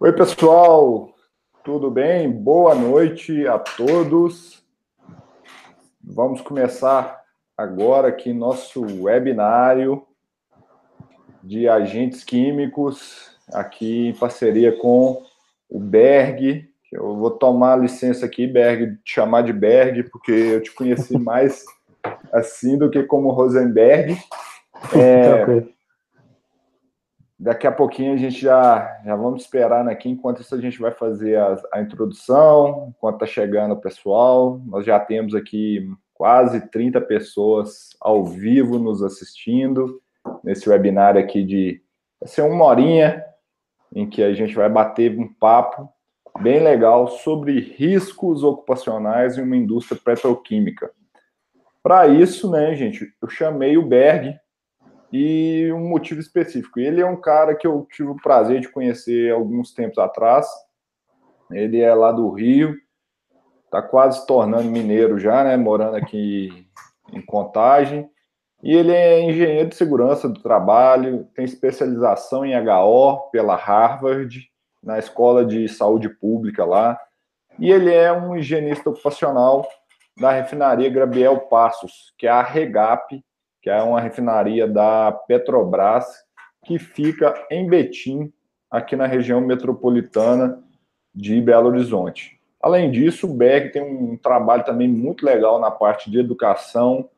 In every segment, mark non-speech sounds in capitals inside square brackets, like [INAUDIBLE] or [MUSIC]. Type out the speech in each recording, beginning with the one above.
Oi, pessoal, tudo bem? Boa noite a todos. Vamos começar agora aqui nosso webinário de agentes químicos, aqui em parceria com o Berg. Eu vou tomar licença aqui, Berg, te chamar de Berg, porque eu te conheci [LAUGHS] mais assim do que como Rosenberg. [LAUGHS] É, daqui a pouquinho a gente já, já vamos esperar aqui. Enquanto isso, a gente vai fazer a, a introdução, enquanto está chegando o pessoal. Nós já temos aqui quase 30 pessoas ao vivo nos assistindo nesse webinar aqui de vai ser uma horinha em que a gente vai bater um papo bem legal sobre riscos ocupacionais em uma indústria petroquímica. Para isso, né, gente, eu chamei o Berg, e um motivo específico. Ele é um cara que eu tive o prazer de conhecer alguns tempos atrás. Ele é lá do Rio, está quase se tornando mineiro já, né? Morando aqui em Contagem. E ele é engenheiro de segurança do trabalho, tem especialização em HO pela Harvard, na Escola de Saúde Pública lá. E ele é um higienista ocupacional da refinaria Grabiel Passos, que é a REGAP, que é uma refinaria da Petrobras, que fica em Betim, aqui na região metropolitana de Belo Horizonte. Além disso, o BEG tem um trabalho também muito legal na parte de educação,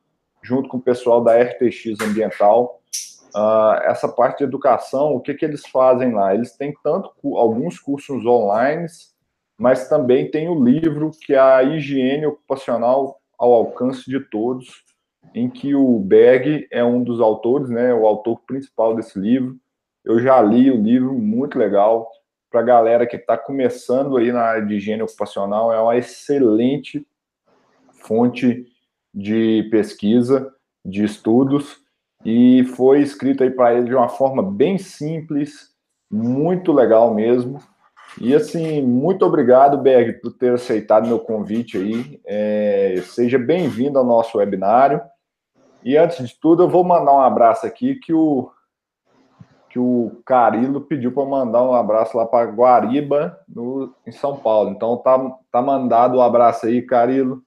junto com o pessoal da RTX Ambiental. Uh, essa parte de educação, o que, que eles fazem lá? Eles têm tanto alguns cursos online, mas também tem o livro que é a higiene ocupacional ao alcance de todos, em que o Berg é um dos autores, né, o autor principal desse livro. Eu já li o livro, muito legal. Para a galera que está começando aí na área de higiene ocupacional, é uma excelente fonte de pesquisa, de estudos, e foi escrito aí para ele de uma forma bem simples, muito legal mesmo. E assim, muito obrigado, Berg, por ter aceitado meu convite aí. É, seja bem-vindo ao nosso webinário. E antes de tudo, eu vou mandar um abraço aqui que o que o Carilo pediu para mandar um abraço lá para Guariba, no, em São Paulo. Então tá, tá mandado o um abraço aí, Carilo.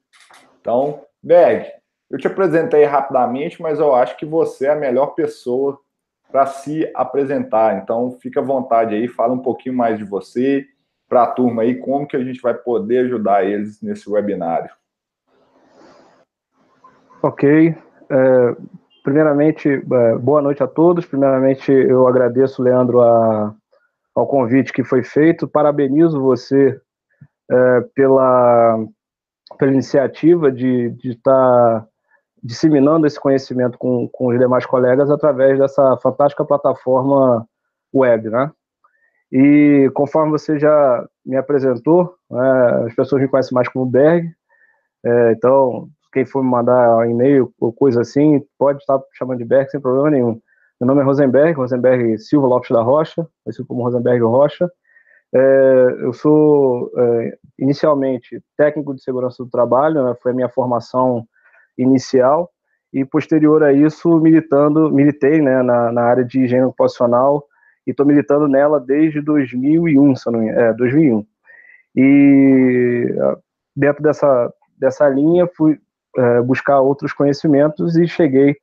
Então, Berg, eu te apresentei rapidamente, mas eu acho que você é a melhor pessoa para se apresentar. Então, fica à vontade aí, fala um pouquinho mais de você para a turma aí, como que a gente vai poder ajudar eles nesse webinário. Ok, é, primeiramente, é, boa noite a todos. Primeiramente, eu agradeço, Leandro, a, ao convite que foi feito. Parabenizo você é, pela, pela iniciativa de estar tá disseminando esse conhecimento com, com os demais colegas através dessa fantástica plataforma web, né? E conforme você já me apresentou, né, as pessoas me conhecem mais como Berg, é, então quem for me mandar um e-mail ou coisa assim, pode estar chamando de Berg sem problema nenhum. Meu nome é Rosenberg, Rosenberg Silva Lopes da Rocha, conhecido como Rosenberg Rocha. É, eu sou é, inicialmente técnico de segurança do trabalho, né, foi a minha formação inicial, e posterior a isso, militando, militei né, na, na área de higiene ocupacional e estou militando nela desde 2001, se não, é, 2001. E dentro dessa, dessa linha, fui, é, buscar outros conhecimentos e cheguei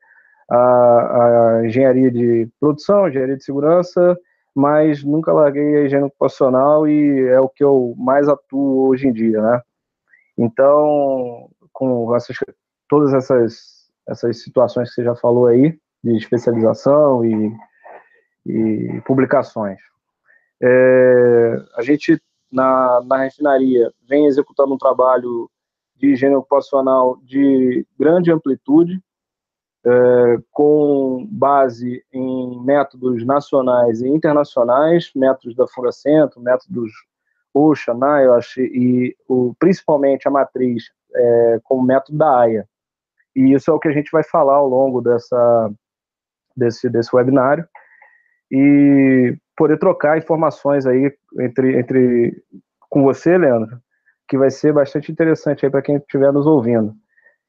à, à, engenharia de produção, engenharia de segurança, mas nunca larguei a higiene ocupacional e é o que eu mais atuo hoje em dia, né? Então, com essas, todas essas, essas situações que você já falou aí, de especialização e, e publicações. É, a gente, na, na refinaria, vem executando um trabalho de higiene ocupacional de grande amplitude, é, com base em métodos nacionais e internacionais, métodos da Furacento, métodos OSHA, NIOSH e o, principalmente a matriz é, como método da AIA. E isso é o que a gente vai falar ao longo dessa, desse, desse webinário e poder trocar informações aí entre, entre com você, Leandro, que vai ser bastante interessante aí para quem estiver nos ouvindo.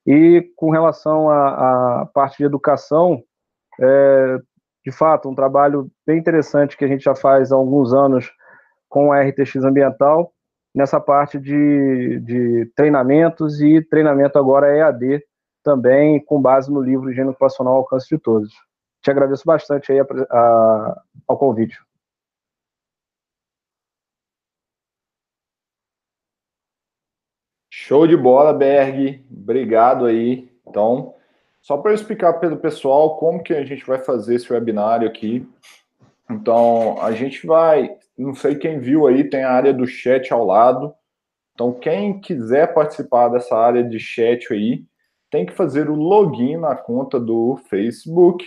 E com relação à, à parte de educação, é, de fato, um trabalho bem interessante que a gente já faz há alguns anos com a RTX Ambiental, nessa parte de, de treinamentos e treinamento agora EAD também, com base no livro Higiene Ocupacional ao Alcance de Todos. Te agradeço bastante aí a, a, ao convite. Show de bola, Berg. Obrigado aí. Então, só para explicar para o pessoal como que a gente vai fazer esse webinário aqui. Então, a gente vai, não sei quem viu aí, tem a área do chat ao lado. Então, quem quiser participar dessa área de chat aí, tem que fazer o login na conta do Facebook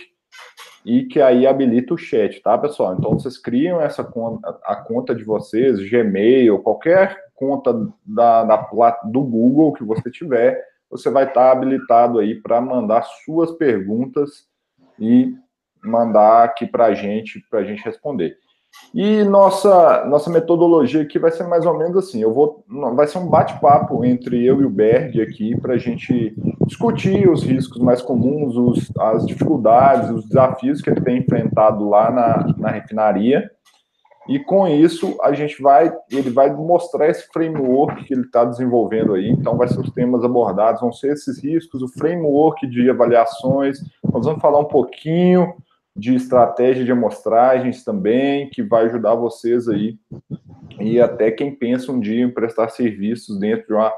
e que aí habilita o chat, tá, pessoal? Então, vocês criam essa conta, a conta de vocês, Gmail, qualquer conta da, da do Google que você tiver, você vai estar habilitado aí para mandar suas perguntas e mandar aqui para a gente, para a gente responder. E nossa, nossa metodologia aqui vai ser mais ou menos assim. Eu vou, vai ser um bate-papo entre eu e o Berg aqui para a gente discutir os riscos mais comuns, os, as dificuldades, os desafios que ele tem enfrentado lá na, na refinaria e com isso, a gente vai, ele vai mostrar esse framework que ele está desenvolvendo aí. Então, vai ser os temas abordados, vão ser esses riscos, o framework de avaliações. Nós vamos falar um pouquinho de estratégia de amostragens também, que vai ajudar vocês aí e até quem pensa um dia em prestar serviços dentro de uma,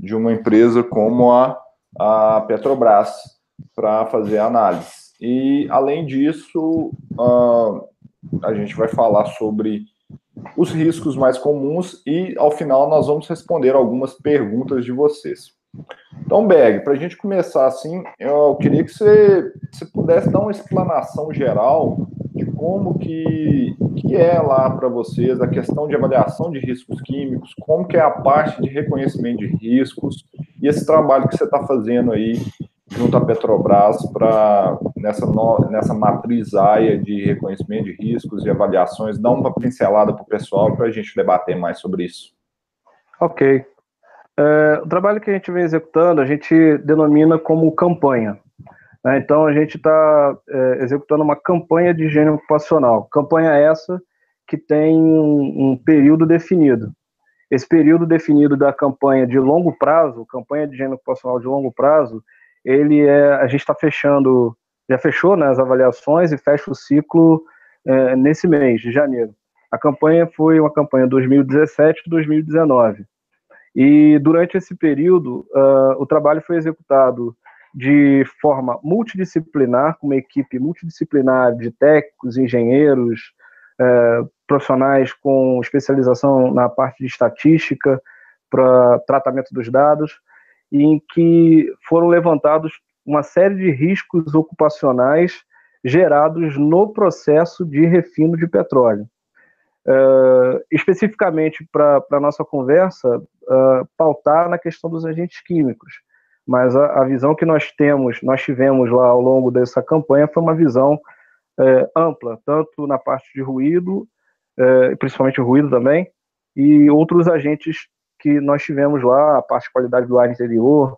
de uma empresa como a, a Petrobras para fazer análise. E, além disso, uh, a gente vai falar sobre os riscos mais comuns e, ao final, nós vamos responder algumas perguntas de vocês. Então, Berg, para a gente começar assim, eu queria que você, você pudesse dar uma explanação geral de como que, que é lá para vocês a questão de avaliação de riscos químicos, como que é a parte de reconhecimento de riscos e esse trabalho que você está fazendo aí junto à Petrobras para nessa, nessa matriz AIA de reconhecimento de riscos e avaliações, dá uma pincelada para o pessoal para a gente debater mais sobre isso. Ok. É, o trabalho que a gente vem executando, a gente denomina como campanha. Né? Então, a gente está é, executando uma campanha de higiene ocupacional. Campanha essa que tem um, um período definido. Esse período definido da campanha de longo prazo, campanha de higiene ocupacional de longo prazo, ele é, a gente está fechando, já fechou né, as avaliações e fecha o ciclo é, nesse mês de janeiro. A campanha foi uma campanha 2017-2019. E durante esse período, uh, o trabalho foi executado de forma multidisciplinar, com uma equipe multidisciplinar de técnicos, engenheiros, uh, profissionais com especialização na parte de estatística, para tratamento dos dados, em que foram levantados uma série de riscos ocupacionais gerados no processo de refino de petróleo. Uh, especificamente para a nossa conversa, uh, pautar na questão dos agentes químicos. Mas a, a, visão que nós temos, nós tivemos lá ao longo dessa campanha, foi uma visão uh, ampla, tanto na parte de ruído, principalmente ruído também, e outros agentes que nós tivemos lá, a parte de qualidade do ar interior,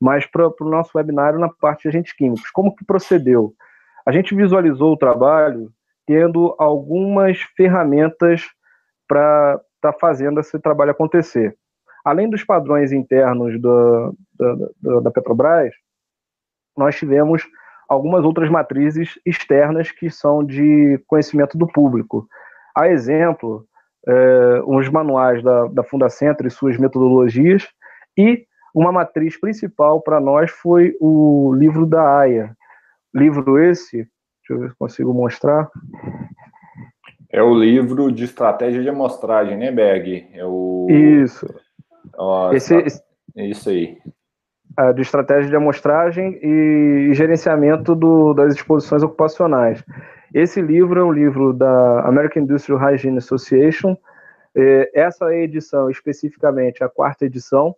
mas para o nosso webinário na parte de agentes químicos. Como que procedeu? A gente visualizou o trabalho tendo algumas ferramentas para estar tá fazendo esse trabalho acontecer. Além dos padrões internos da, da, da Petrobras, nós tivemos algumas outras matrizes externas que são de conhecimento do público. A exemplo, é, uns manuais da, da Fundacentro e suas metodologias, e uma matriz principal para nós foi o livro da AIA. Livro esse, deixa eu ver se consigo mostrar. É o livro de estratégia de amostragem, né, Berg? É o... Isso. Ó, esse, é isso aí. É, de estratégia de amostragem e gerenciamento do, das exposições ocupacionais. Esse livro é um livro da American Industrial Hygiene Association. É, essa edição, especificamente, é a quarta edição.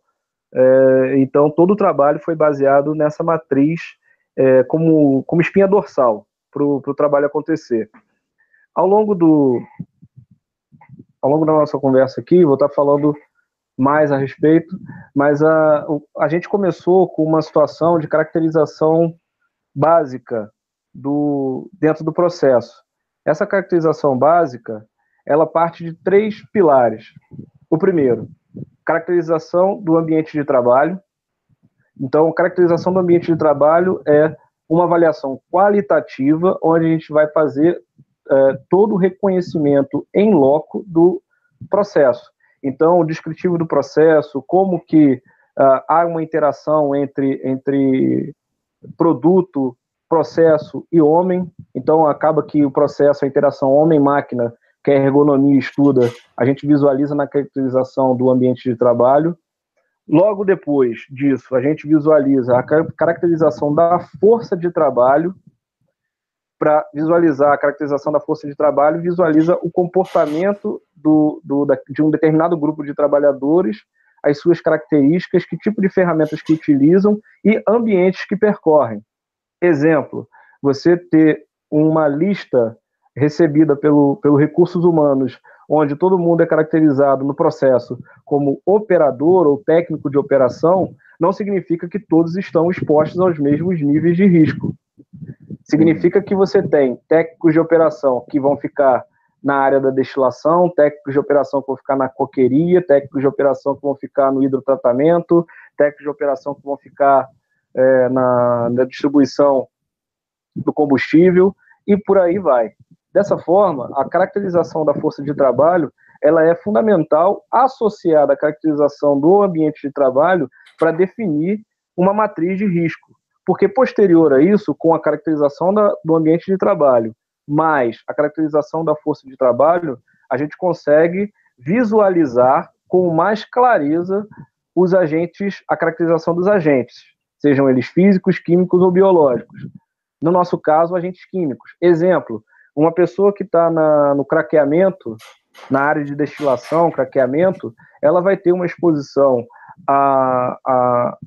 Então, todo o trabalho foi baseado nessa matriz como, como espinha dorsal para o trabalho acontecer. Ao longo do ao longo da nossa conversa aqui, vou estar falando mais a respeito, mas a, a gente começou com uma situação de caracterização básica do, dentro do processo. Essa caracterização básica, ela parte de três pilares. O primeiro, caracterização do ambiente de trabalho. Então, caracterização do ambiente de trabalho é uma avaliação qualitativa, onde a gente vai fazer é, todo o reconhecimento em loco do processo. Então, o descritivo do processo, como que uh, há uma interação entre, entre produto, processo e homem. Então, acaba que o processo, a interação homem-máquina, que a ergonomia estuda, a gente visualiza na caracterização do ambiente de trabalho. Logo depois disso, a gente visualiza a caracterização da força de trabalho. Para visualizar a caracterização da força de trabalho, visualiza o comportamento do, do, de um determinado grupo de trabalhadores, as suas características, que tipo de ferramentas que utilizam e ambientes que percorrem. Exemplo, você ter uma lista recebida pelo, pelo recursos humanos, onde todo mundo é caracterizado no processo como operador ou técnico de operação, não significa que todos estão expostos aos mesmos níveis de risco. Significa que você tem técnicos de operação que vão ficar na área da destilação, técnicos de operação que vão ficar na coqueria, técnicos de operação que vão ficar no hidrotratamento, técnicos de operação que vão ficar é, na, na distribuição do combustível e por aí vai. Dessa forma, a caracterização da força de trabalho ela é fundamental associada à caracterização do ambiente de trabalho para definir uma matriz de risco. Porque posterior a isso, com a caracterização da, do ambiente de trabalho mais a caracterização da força de trabalho, a gente consegue visualizar com mais clareza os agentes, a caracterização dos agentes, sejam eles físicos, químicos ou biológicos. No nosso caso, agentes químicos. Exemplo, uma pessoa que está no craqueamento, na área de destilação, craqueamento, ela vai ter uma exposição a, a,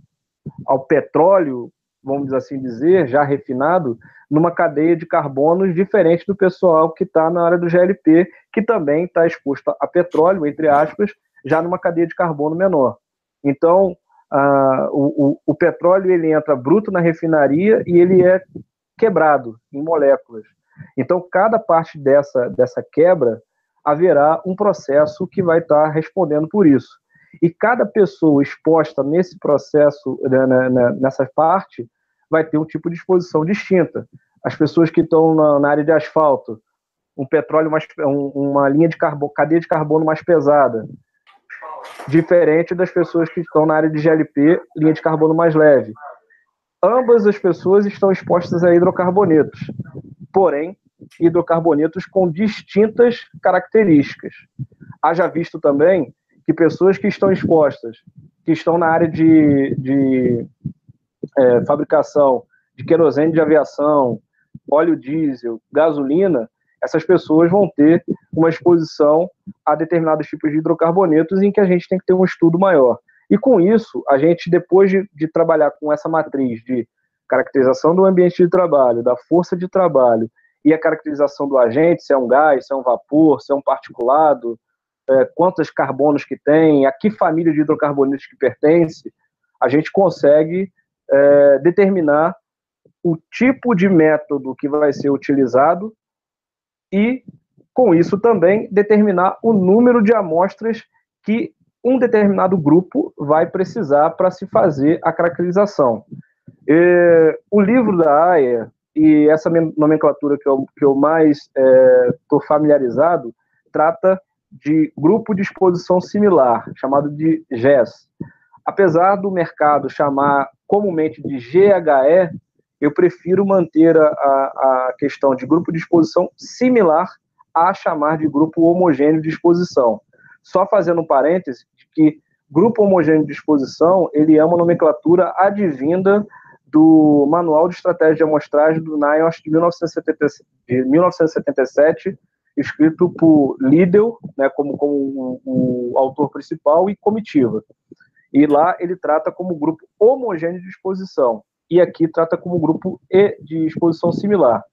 ao petróleo, vamos assim dizer, já refinado, numa cadeia de carbonos diferente do pessoal que está na área do GLP, que também está exposto a petróleo, entre aspas, já numa cadeia de carbono menor. Então, o, o, o, petróleo ele entra bruto na refinaria e ele é quebrado em moléculas. Então, cada parte dessa, dessa quebra haverá um processo que vai estar tá respondendo por isso. E cada pessoa exposta nesse processo, né, né, né nessa parte, vai ter um tipo de exposição distinta. As pessoas que estão na, na área de asfalto, um petróleo mais, um, uma linha de carbono, cadeia de carbono mais pesada, diferente das pessoas que estão na área de GLP, linha de carbono mais leve. Ambas as pessoas estão expostas a hidrocarbonetos, porém, hidrocarbonetos com distintas características. Haja visto também que pessoas que estão expostas, que estão na área de, de é, fabricação de querosene de aviação, óleo diesel, gasolina, essas pessoas vão ter uma exposição a determinados tipos de hidrocarbonetos em que a gente tem que ter um estudo maior. E com isso, a gente, depois de, de trabalhar com essa matriz de caracterização do ambiente de trabalho, da força de trabalho e a caracterização do agente, se é um gás, se é um vapor, se é um particulado, é, quantos carbonos que tem, a que família de hidrocarbonetos que pertence, a gente consegue é, determinar o tipo de método que vai ser utilizado e, com isso, também determinar o número de amostras que um determinado grupo vai precisar para se fazer a caracterização. O livro da AIA, e essa nomenclatura que eu, que eu mais estou é, familiarizado, trata de grupo de exposição similar, chamado de GES. Apesar do mercado chamar comumente de GHE, eu prefiro manter a, a questão de grupo de exposição similar a chamar de grupo homogêneo de exposição. Só fazendo um parêntese, que grupo homogêneo de exposição, ele é uma nomenclatura advinda do Manual de Estratégia de Amostragem do NIOSH de, 1977, de 1977, escrito por Liddell, né, como, como o, o, autor principal, e comitiva. E lá ele trata como grupo homogêneo de exposição. E aqui trata como grupo E de exposição similar.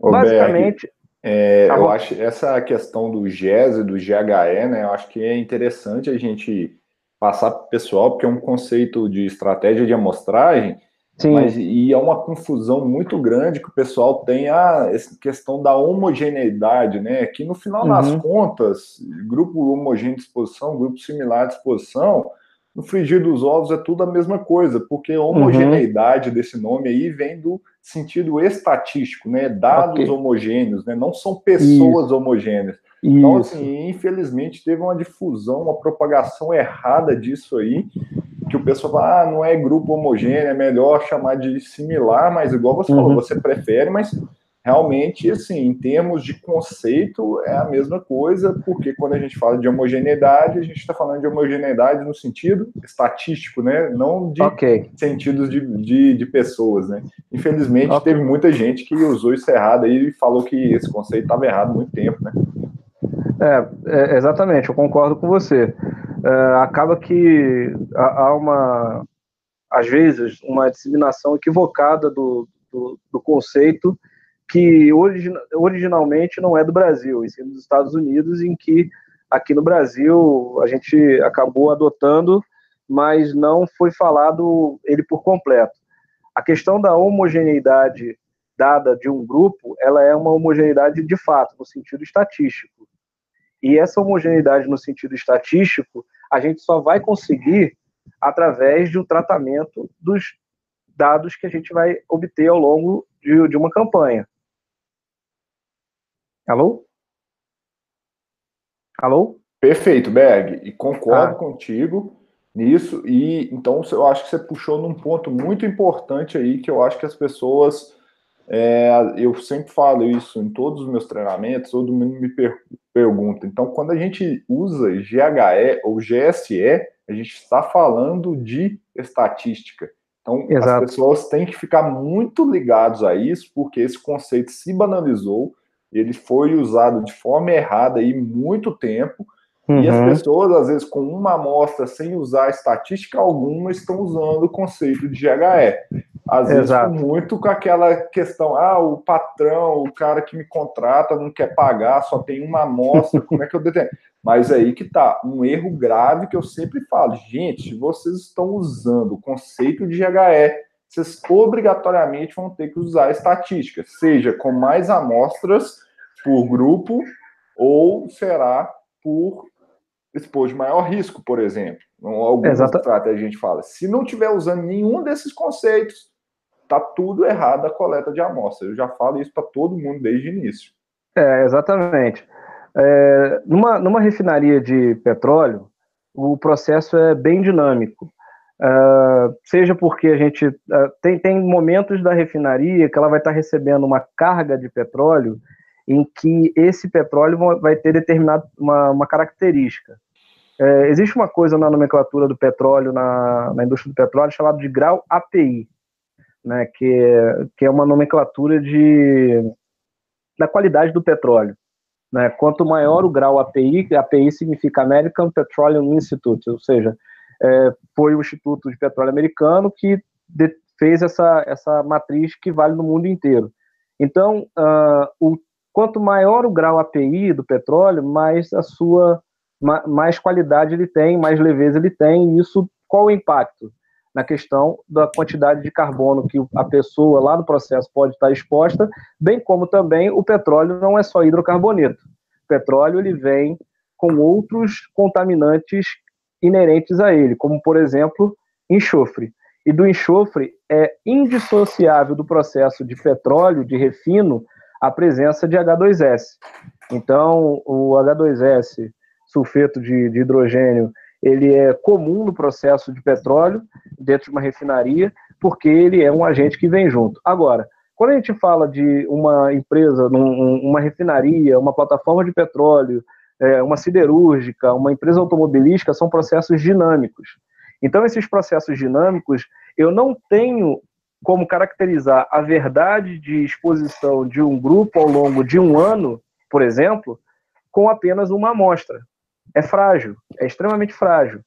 Ô, Basicamente. é, tá eu acho essa questão do GES e do GHE, né? Eu acho que é interessante a gente passar para o pessoal, porque é um conceito de estratégia de amostragem Sim. Mas, e é uma confusão muito grande que o pessoal tem a essa questão da homogeneidade, né? Que no final uhum. das contas, grupo homogêneo de exposição, grupo similar de exposição, no frigir dos ovos é tudo a mesma coisa, porque a homogeneidade uhum. desse nome aí vem do sentido estatístico, né? Dados okay. homogêneos, né? Não são pessoas Isso. homogêneas. Então, Isso. assim, infelizmente teve uma difusão, uma propagação errada disso aí, que o pessoal fala, ah, não é grupo homogêneo, é melhor chamar de similar, mas igual você uhum. falou, você prefere, mas realmente, assim, em termos de conceito, é a mesma coisa, porque quando a gente fala de homogeneidade, a gente está falando de homogeneidade no sentido estatístico, né? Não de okay. sentidos de, de, de, pessoas, né? Infelizmente, okay. teve muita gente que usou isso errado e falou que esse conceito estava errado há muito tempo, né? É, é, exatamente, eu concordo com você é, acaba que há uma, às vezes, uma disseminação equivocada do, do, do conceito que origin, originalmente não é do Brasil, e sim dos Estados Unidos, em que aqui no Brasil a gente acabou adotando, mas não foi falado ele por completo. A questão da homogeneidade dada de um grupo, ela é uma homogeneidade de fato, no sentido estatístico. E essa homogeneidade no sentido estatístico, a gente só vai conseguir através de um tratamento dos dados que a gente vai obter ao longo de, de uma campanha. Alô? Alô? Perfeito, Berg. E concordo ah. contigo nisso. E então eu acho que você puxou num ponto muito importante aí que eu acho que as pessoas é, eu sempre falo isso em todos os meus treinamentos, todo mundo me per pergunta. Então, quando a gente usa GHE ou GSE, a gente está falando de estatística. Então, Exato. as pessoas têm que ficar muito ligados a isso, porque esse conceito se banalizou, ele foi usado de forma errada aí muito tempo, uhum. e as uhum. pessoas, às vezes, com uma amostra sem usar estatística alguma, estão usando o conceito de GHE. Às vezes muito com aquela questão, ah, o patrão, o cara que me contrata não quer pagar, só tem uma amostra, como é que eu detenho? [LAUGHS] Mas é aí que tá, um erro grave que eu sempre falo, gente, vocês estão usando o conceito de GHE, vocês obrigatoriamente vão ter que usar estatística, seja com mais amostras por grupo, ou será por expor de maior risco, por exemplo. Algumas estratégias a gente fala. Se não tiver usando nenhum desses conceitos, tá tudo errado a coleta de amostra. Eu já falo isso para todo mundo desde o início. É, exatamente. É, numa, numa refinaria de petróleo, o processo é bem dinâmico. Uh, seja porque a gente uh, tem, tem momentos da refinaria que ela vai estar recebendo uma carga de petróleo em que esse petróleo vai ter determinada uma, uma característica. Uh, existe uma coisa na nomenclatura do petróleo, na, na indústria do petróleo, chamado de grau API né, que, é, que é uma nomenclatura de, da qualidade do petróleo. Né? Quanto maior o grau API, API significa American Petroleum Institute, ou seja, é, foi o Instituto de Petróleo Americano que de, fez essa, essa matriz que vale no mundo inteiro. Então, uh, o, quanto maior o grau API do petróleo, mais a sua mais qualidade ele tem, mais leveza ele tem. E isso qual o impacto? na questão da quantidade de carbono que a pessoa lá no processo pode estar exposta, bem como também o petróleo não é só hidrocarboneto. O petróleo ele vem com outros contaminantes inerentes a ele, como por exemplo enxofre. E do enxofre é indissociável do processo de petróleo, de refino, a presença de H2S. Então, o H2S, sulfeto de, de hidrogênio, ele é comum no processo de petróleo dentro de uma refinaria, porque ele é um agente que vem junto. Agora, quando a gente fala de uma empresa, uma refinaria, uma plataforma de petróleo, é, uma siderúrgica, uma empresa automobilística, são processos dinâmicos. Então, esses processos dinâmicos, eu não tenho como caracterizar a verdade de exposição de um grupo ao longo de um ano, por exemplo, com apenas uma amostra é frágil, é extremamente frágil.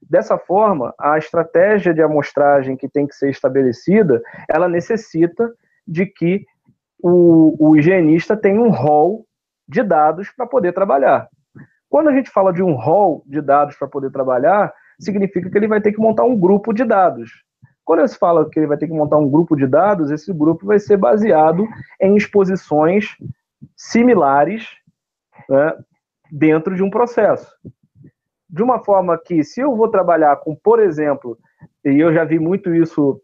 Dessa forma, a estratégia de amostragem que tem que ser estabelecida, ela necessita de que o, o higienista tenha um rol de dados para poder trabalhar. Quando a gente fala de um rol de dados para poder trabalhar, significa que ele vai ter que montar um grupo de dados. Quando se fala que ele vai ter que montar um grupo de dados, esse grupo vai ser baseado em exposições similares né, dentro de um processo. De uma forma que, se eu vou trabalhar com, por exemplo, e eu já vi muito isso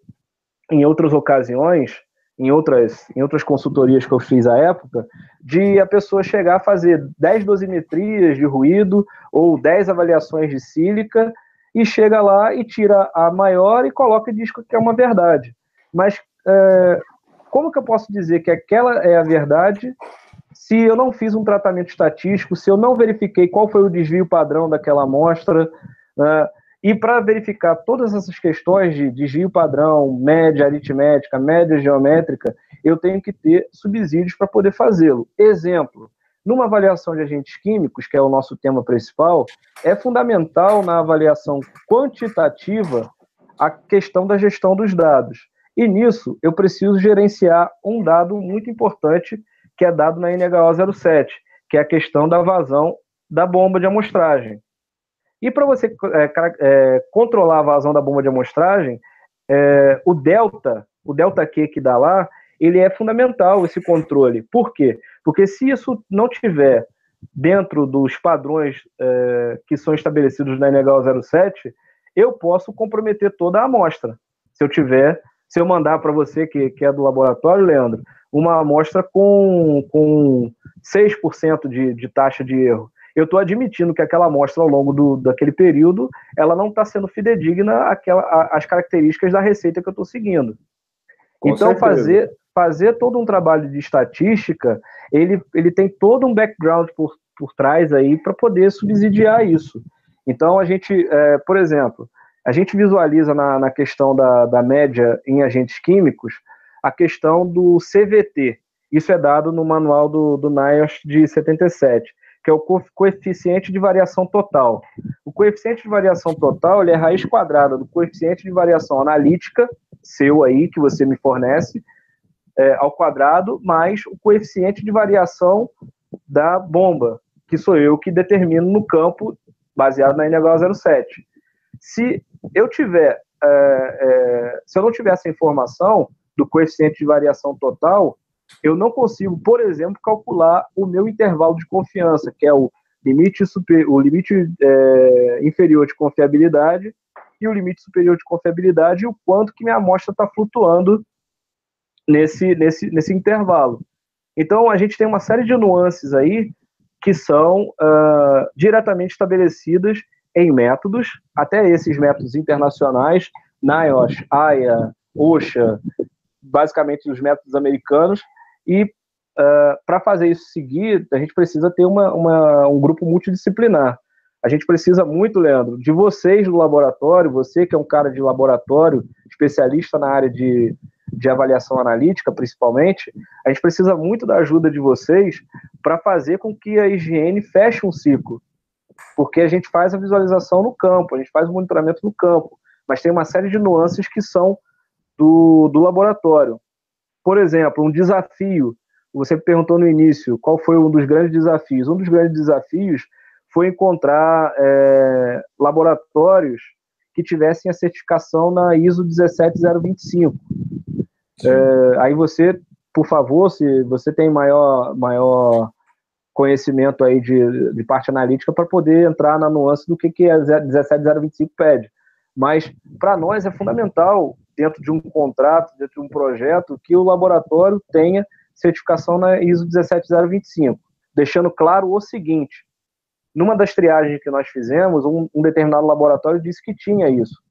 em outras ocasiões, em outras, em outras consultorias que eu fiz à época, de a pessoa chegar a fazer 10 dosimetrias de ruído ou 10 avaliações de sílica e chega lá e tira a maior e coloca e diz que é uma verdade. Mas é, como que eu posso dizer que aquela é a verdade se eu não fiz um tratamento estatístico, se eu não verifiquei qual foi o desvio padrão daquela amostra, né? E para verificar todas essas questões de desvio padrão, média aritmética, média geométrica, eu tenho que ter subsídios para poder fazê-lo. Exemplo, numa avaliação de agentes químicos, que é o nosso tema principal, é fundamental na avaliação quantitativa a questão da gestão dos dados. E nisso, eu preciso gerenciar um dado muito importante, que é dado na NHO 07, que é a questão da vazão da bomba de amostragem. E para você é, é, controlar a vazão da bomba de amostragem, é, o delta, o delta Q que dá lá, ele é fundamental esse controle. Por quê? Porque se isso não tiver dentro dos padrões é, que são estabelecidos na NHO 07, eu posso comprometer toda a amostra. Se eu tiver, se eu mandar para você que, que é do laboratório, Leandro, uma amostra com, com 6% de, de taxa de erro eu estou admitindo que aquela amostra ao longo do, daquele período, ela não está sendo fidedigna àquela, às características da receita que eu estou seguindo. Com então, fazer, fazer todo um trabalho de estatística, ele, ele tem todo um background por, por trás aí para poder subsidiar isso. Então, a gente, é, por exemplo, a gente visualiza na, na questão da, da média em agentes químicos a questão do CVT. Isso é dado no manual do, do NIOSH de 77 que é o coeficiente de variação total. O coeficiente de variação total ele é a raiz quadrada do coeficiente de variação analítica, seu aí, que você me fornece, é, ao quadrado, mais o coeficiente de variação da bomba, que sou eu que determino no campo, baseado na NH 07. Se eu tiver, é, é, se eu não tiver essa informação do coeficiente de variação total, eu não consigo, por exemplo, calcular o meu intervalo de confiança, que é o limite, super, o limite é, inferior de confiabilidade e o limite superior de confiabilidade e o quanto que minha amostra está flutuando nesse, nesse, nesse intervalo. Então, a gente tem uma série de nuances aí que são uh, diretamente estabelecidas em métodos, até esses métodos internacionais, NIOSH, AIA, OSHA, basicamente os métodos americanos, e uh, ah, para fazer isso seguir, a gente precisa ter uma, uma, um grupo multidisciplinar. A gente precisa muito, Leandro, de vocês do laboratório, você que é um cara de laboratório, especialista na área de, de avaliação analítica, principalmente, a gente precisa muito da ajuda de vocês para fazer com que a higiene feche um ciclo. Porque a gente faz a visualização no campo, a gente faz o monitoramento no campo, mas tem uma série de nuances que são do, do laboratório. Por exemplo, um desafio. Você perguntou no início qual foi um dos grandes desafios. Um dos grandes desafios foi encontrar é, laboratórios que tivessem a certificação na ISO 17025. É, aí você, por favor, se você tem maior, maior conhecimento aí de, de parte analítica para poder entrar na nuance do que, que a 17025 pede. Mas para nós é fundamental dentro de um contrato, dentro de um projeto, que o laboratório tenha certificação na ISO 17025, deixando claro o seguinte: numa das triagens que nós fizemos, um, um determinado laboratório disse que tinha isso.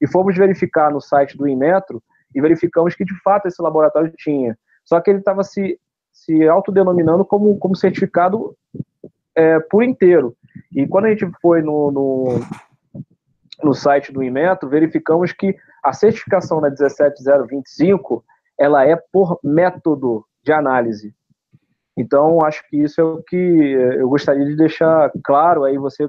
E fomos verificar no site do Inmetro e verificamos que de fato esse laboratório tinha. Só que ele estava se, se autodenominando como, como certificado é, por inteiro. E quando a gente foi no, no, no site do Inmetro, verificamos que a certificação da 17025 ela é por método de análise. Então, acho que isso é o que eu gostaria de deixar claro aí, você,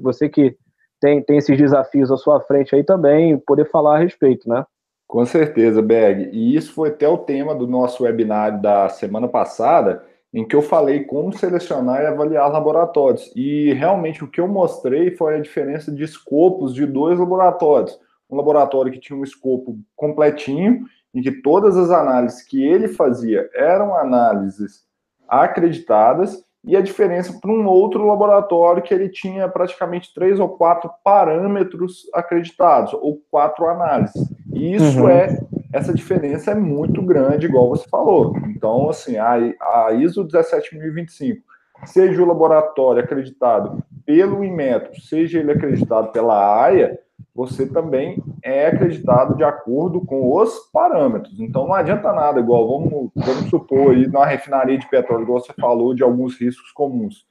você que tem, tem esses desafios à sua frente aí também, poder falar a respeito, né? Com certeza, Berg. E isso foi até o tema do nosso webinário da semana passada, em que eu falei como selecionar e avaliar laboratórios. E realmente o que eu mostrei foi a diferença de escopos de dois laboratórios um laboratório que tinha um escopo completinho, em que todas as análises que ele fazia eram análises acreditadas, e a diferença para um outro laboratório que ele tinha praticamente três ou quatro parâmetros acreditados, ou quatro análises. E isso uhum. é, essa diferença é muito grande, igual você falou. Então, assim, a, a ISO 17025, seja o laboratório acreditado pelo Inmetro, seja ele acreditado pela AIA, você também é acreditado de acordo com os parâmetros. Então não adianta nada, igual vamos, vamos supor aí na refinaria de petróleo, igual você falou, de alguns riscos comuns.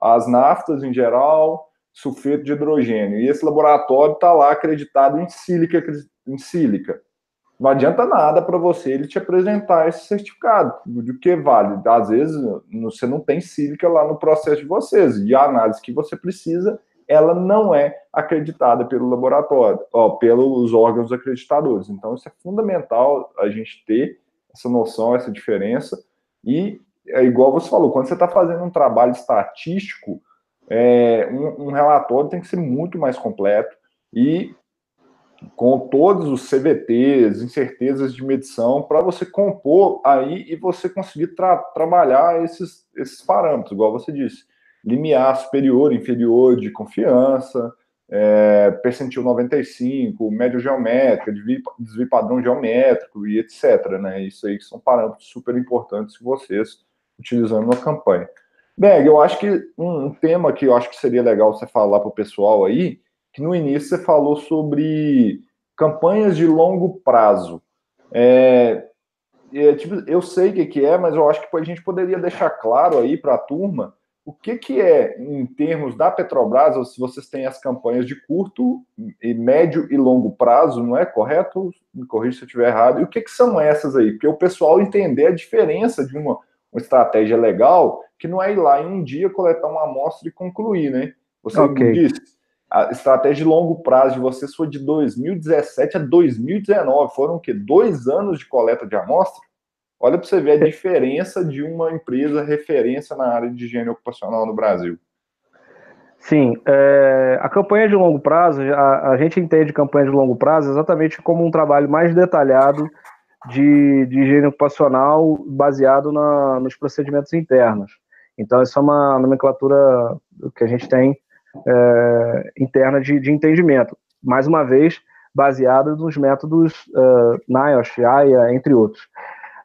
As naftas em geral, sulfeto de hidrogênio. E esse laboratório está lá acreditado em sílica, em sílica. Não adianta nada para você ele te apresentar esse certificado, do que vale. Às vezes você não tem sílica lá no processo de vocês, e a análise que você precisa ela não é acreditada pelo laboratório, ó, pelos órgãos acreditadores. Então, isso é fundamental a gente ter essa noção, essa diferença. E é igual você falou, quando você está fazendo um trabalho estatístico, é, um, um, relatório tem que ser muito mais completo e com todos os CVTs, incertezas de medição, para você compor aí e você conseguir tra trabalhar esses, esses parâmetros, igual você disse limiar superior, inferior de confiança, é, percentil 95, médio geométrica, desvio, desvio padrão geométrico e etc. Né? Isso aí são parâmetros super importantes que vocês utilizando na campanha. Beg, eu acho que um, um, tema que eu acho que seria legal você falar para o pessoal aí, que no início você falou sobre campanhas de longo prazo. É, é, tipo, eu sei o que, que é, mas eu acho que a gente poderia deixar claro aí para a turma o que, que é, em termos da Petrobras, se vocês têm as campanhas de curto, e médio e longo prazo, não é correto? Me corrija se eu estiver errado. E o que, que são essas aí? Porque o pessoal entender a diferença de uma, uma estratégia legal, que não é ir lá em um dia coletar uma amostra e concluir, né? Você okay. disse, a estratégia de longo prazo de vocês foi de 2017 a 2019. Foram o quê? Dois anos de coleta de amostra? Olha para você ver a diferença de uma empresa referência na área de higiene ocupacional no Brasil. Sim, é, a campanha de longo prazo, a, a, gente entende campanha de longo prazo exatamente como um trabalho mais detalhado de, de higiene ocupacional baseado na, nos procedimentos internos. Então, isso é uma nomenclatura que a gente tem é, interna de, de, entendimento. Mais uma vez, baseada nos métodos uh, NIOSH, AIA, entre outros.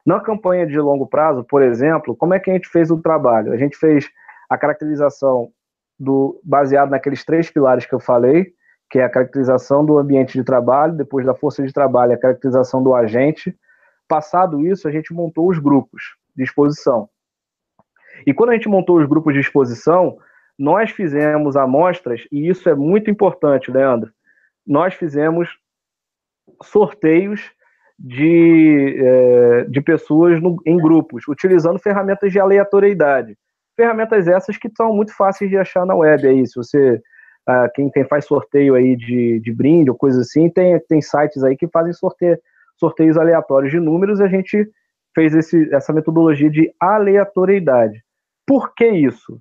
Na campanha de longo prazo, por exemplo, como é que a gente fez o trabalho? A gente fez a caracterização do baseado naqueles três pilares que eu falei, que é a caracterização do ambiente de trabalho, depois da força de trabalho, a caracterização do agente. Passado isso, a gente montou os grupos de exposição. E quando a gente montou os grupos de exposição, nós fizemos amostras, e isso é muito importante, Leandro. Nós fizemos sorteios de, é, de pessoas no, em grupos, utilizando ferramentas de aleatoriedade. Ferramentas essas que são muito fáceis de achar na web aí. Se você, ah, quem tem, faz sorteio aí de, de brinde ou coisa assim, tem, tem sites aí que fazem sorteio, sorteios aleatórios de números a gente fez esse, essa metodologia de aleatoriedade. Por que isso?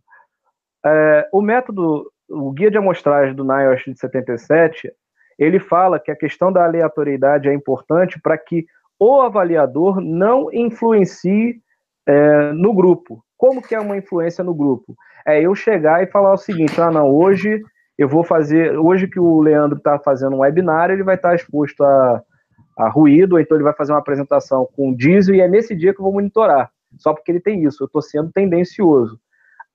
É, o método, o guia de amostragem do NIOSH de 77, ele fala que a questão da aleatoriedade é importante para que o avaliador não influencie é, no grupo. Como que é uma influência no grupo? É eu chegar e falar o seguinte: ah, não, hoje eu vou fazer, hoje que o Leandro está fazendo um webinar, ele vai estar tá exposto a, a ruído, então ele vai fazer uma apresentação com diesel, e é nesse dia que eu vou monitorar, só porque ele tem isso, eu estou sendo tendencioso.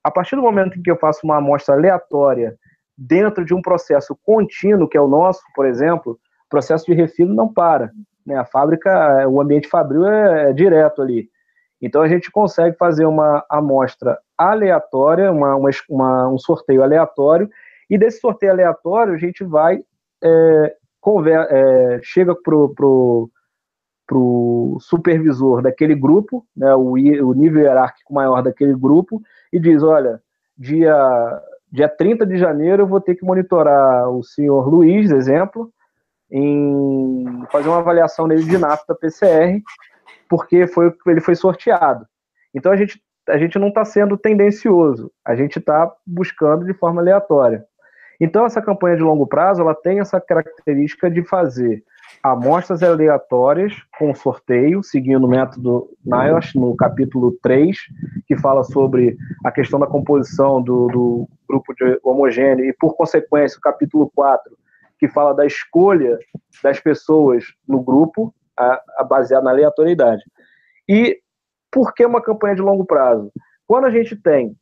A partir do momento em que eu faço uma amostra aleatória dentro de um processo contínuo, que é o nosso, por exemplo, o processo de refino não para. Né? A fábrica, o ambiente fabril é, é direto ali. Então a gente consegue fazer uma amostra aleatória, uma, uma, um sorteio aleatório, e desse sorteio aleatório a gente vai, é, conver, é, chega pro, pro, pro supervisor daquele grupo, né, o, o nível hierárquico maior daquele grupo, e diz, olha, dia dia 30 de janeiro eu vou ter que monitorar o senhor Luiz, exemplo, em fazer uma avaliação nele de nafta PCR, porque foi ele foi sorteado. Então a gente, a gente não está sendo tendencioso, a gente está buscando de forma aleatória. Então, essa campanha de longo prazo ela tem essa característica de fazer amostras aleatórias com sorteio, seguindo o método NIOSH, no capítulo 3, que fala sobre a questão da composição do, do grupo homogêneo, e, por consequência, o capítulo 4, que fala da escolha das pessoas no grupo, a, a na aleatoriedade. E por que uma campanha de longo prazo? Quando a gente tem,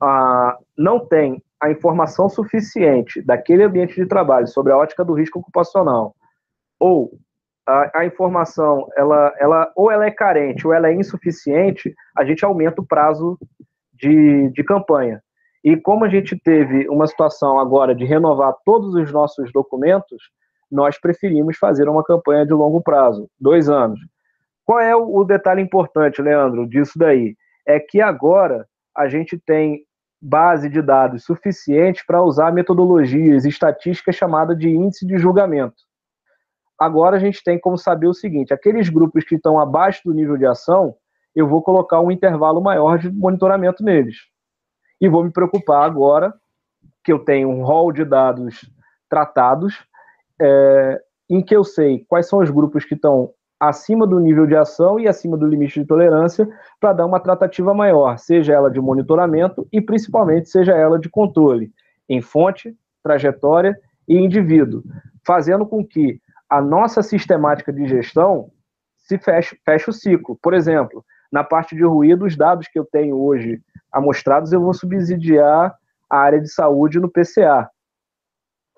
a, não tem a informação suficiente daquele ambiente de trabalho sobre a ótica do risco ocupacional, ou a, a, informação ela, ela ou ela é carente ou ela é insuficiente, a gente aumenta o prazo de, de campanha. E como a gente teve uma situação agora de renovar todos os nossos documentos, nós preferimos fazer uma campanha de longo prazo, dois anos. Qual é o, detalhe importante, Leandro, disso daí? É que agora a gente tem base de dados suficiente para usar metodologias estatísticas chamadas de índice de julgamento. Agora a gente tem como saber o seguinte: aqueles grupos que estão abaixo do nível de ação, eu vou colocar um intervalo maior de monitoramento neles. E vou me preocupar agora que eu tenho um rol de dados tratados, é, em que eu sei quais são os grupos que estão acima do nível de ação e acima do limite de tolerância para dar uma tratativa maior, seja ela de monitoramento e principalmente seja ela de controle em fonte, trajetória e indivíduo, fazendo com que a nossa sistemática de gestão se feche, feche o ciclo. Por exemplo, na parte de ruído, os dados que eu tenho hoje amostrados, eu vou subsidiar a área de saúde no PCA,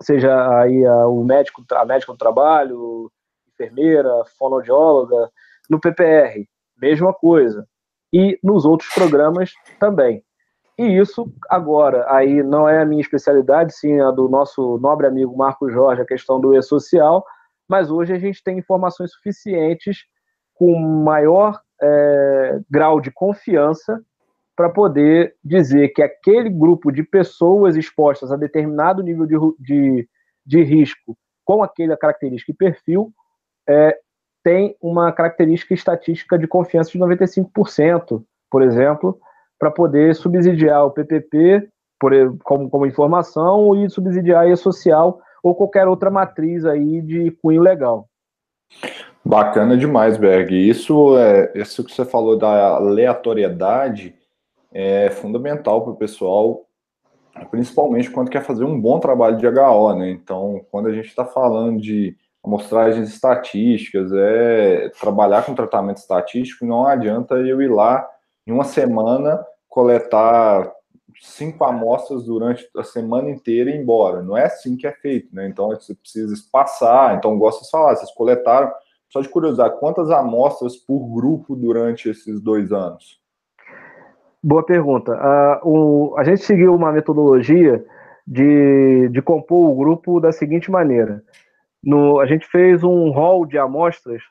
seja aí a, o médico, a médico do trabalho, enfermeira, fonoaudióloga, no PPR, mesma coisa. E nos outros programas também. E isso agora, aí não é a minha especialidade, sim a do nosso nobre amigo Marco Jorge, a questão do e-social, mas hoje a gente tem informações suficientes com maior é, grau de confiança para poder dizer que aquele grupo de pessoas expostas a determinado nível de, de, de risco com aquela característica e perfil é, tem uma característica estatística de confiança de 95%, por exemplo, para poder subsidiar o PPP por, como, como informação e subsidiar a E-Social ou qualquer outra matriz aí de cunho legal. Bacana demais, Berg. Isso é isso que você falou da aleatoriedade é fundamental para o pessoal, principalmente quando quer fazer um bom trabalho de HO, né? Então, quando a gente está falando de amostragens estatísticas, é trabalhar com tratamento estatístico, não adianta eu ir lá em uma semana coletar cinco amostras durante a semana inteira e ir embora. Não é assim que é feito, né? Então você precisa espaçar. Então, gosto de falar, vocês coletaram, só de curiosidade, quantas amostras por grupo durante esses dois anos? Boa pergunta. Uh, o, a gente seguiu uma metodologia de, de compor o grupo da seguinte maneira: no, a gente fez um rol de amostras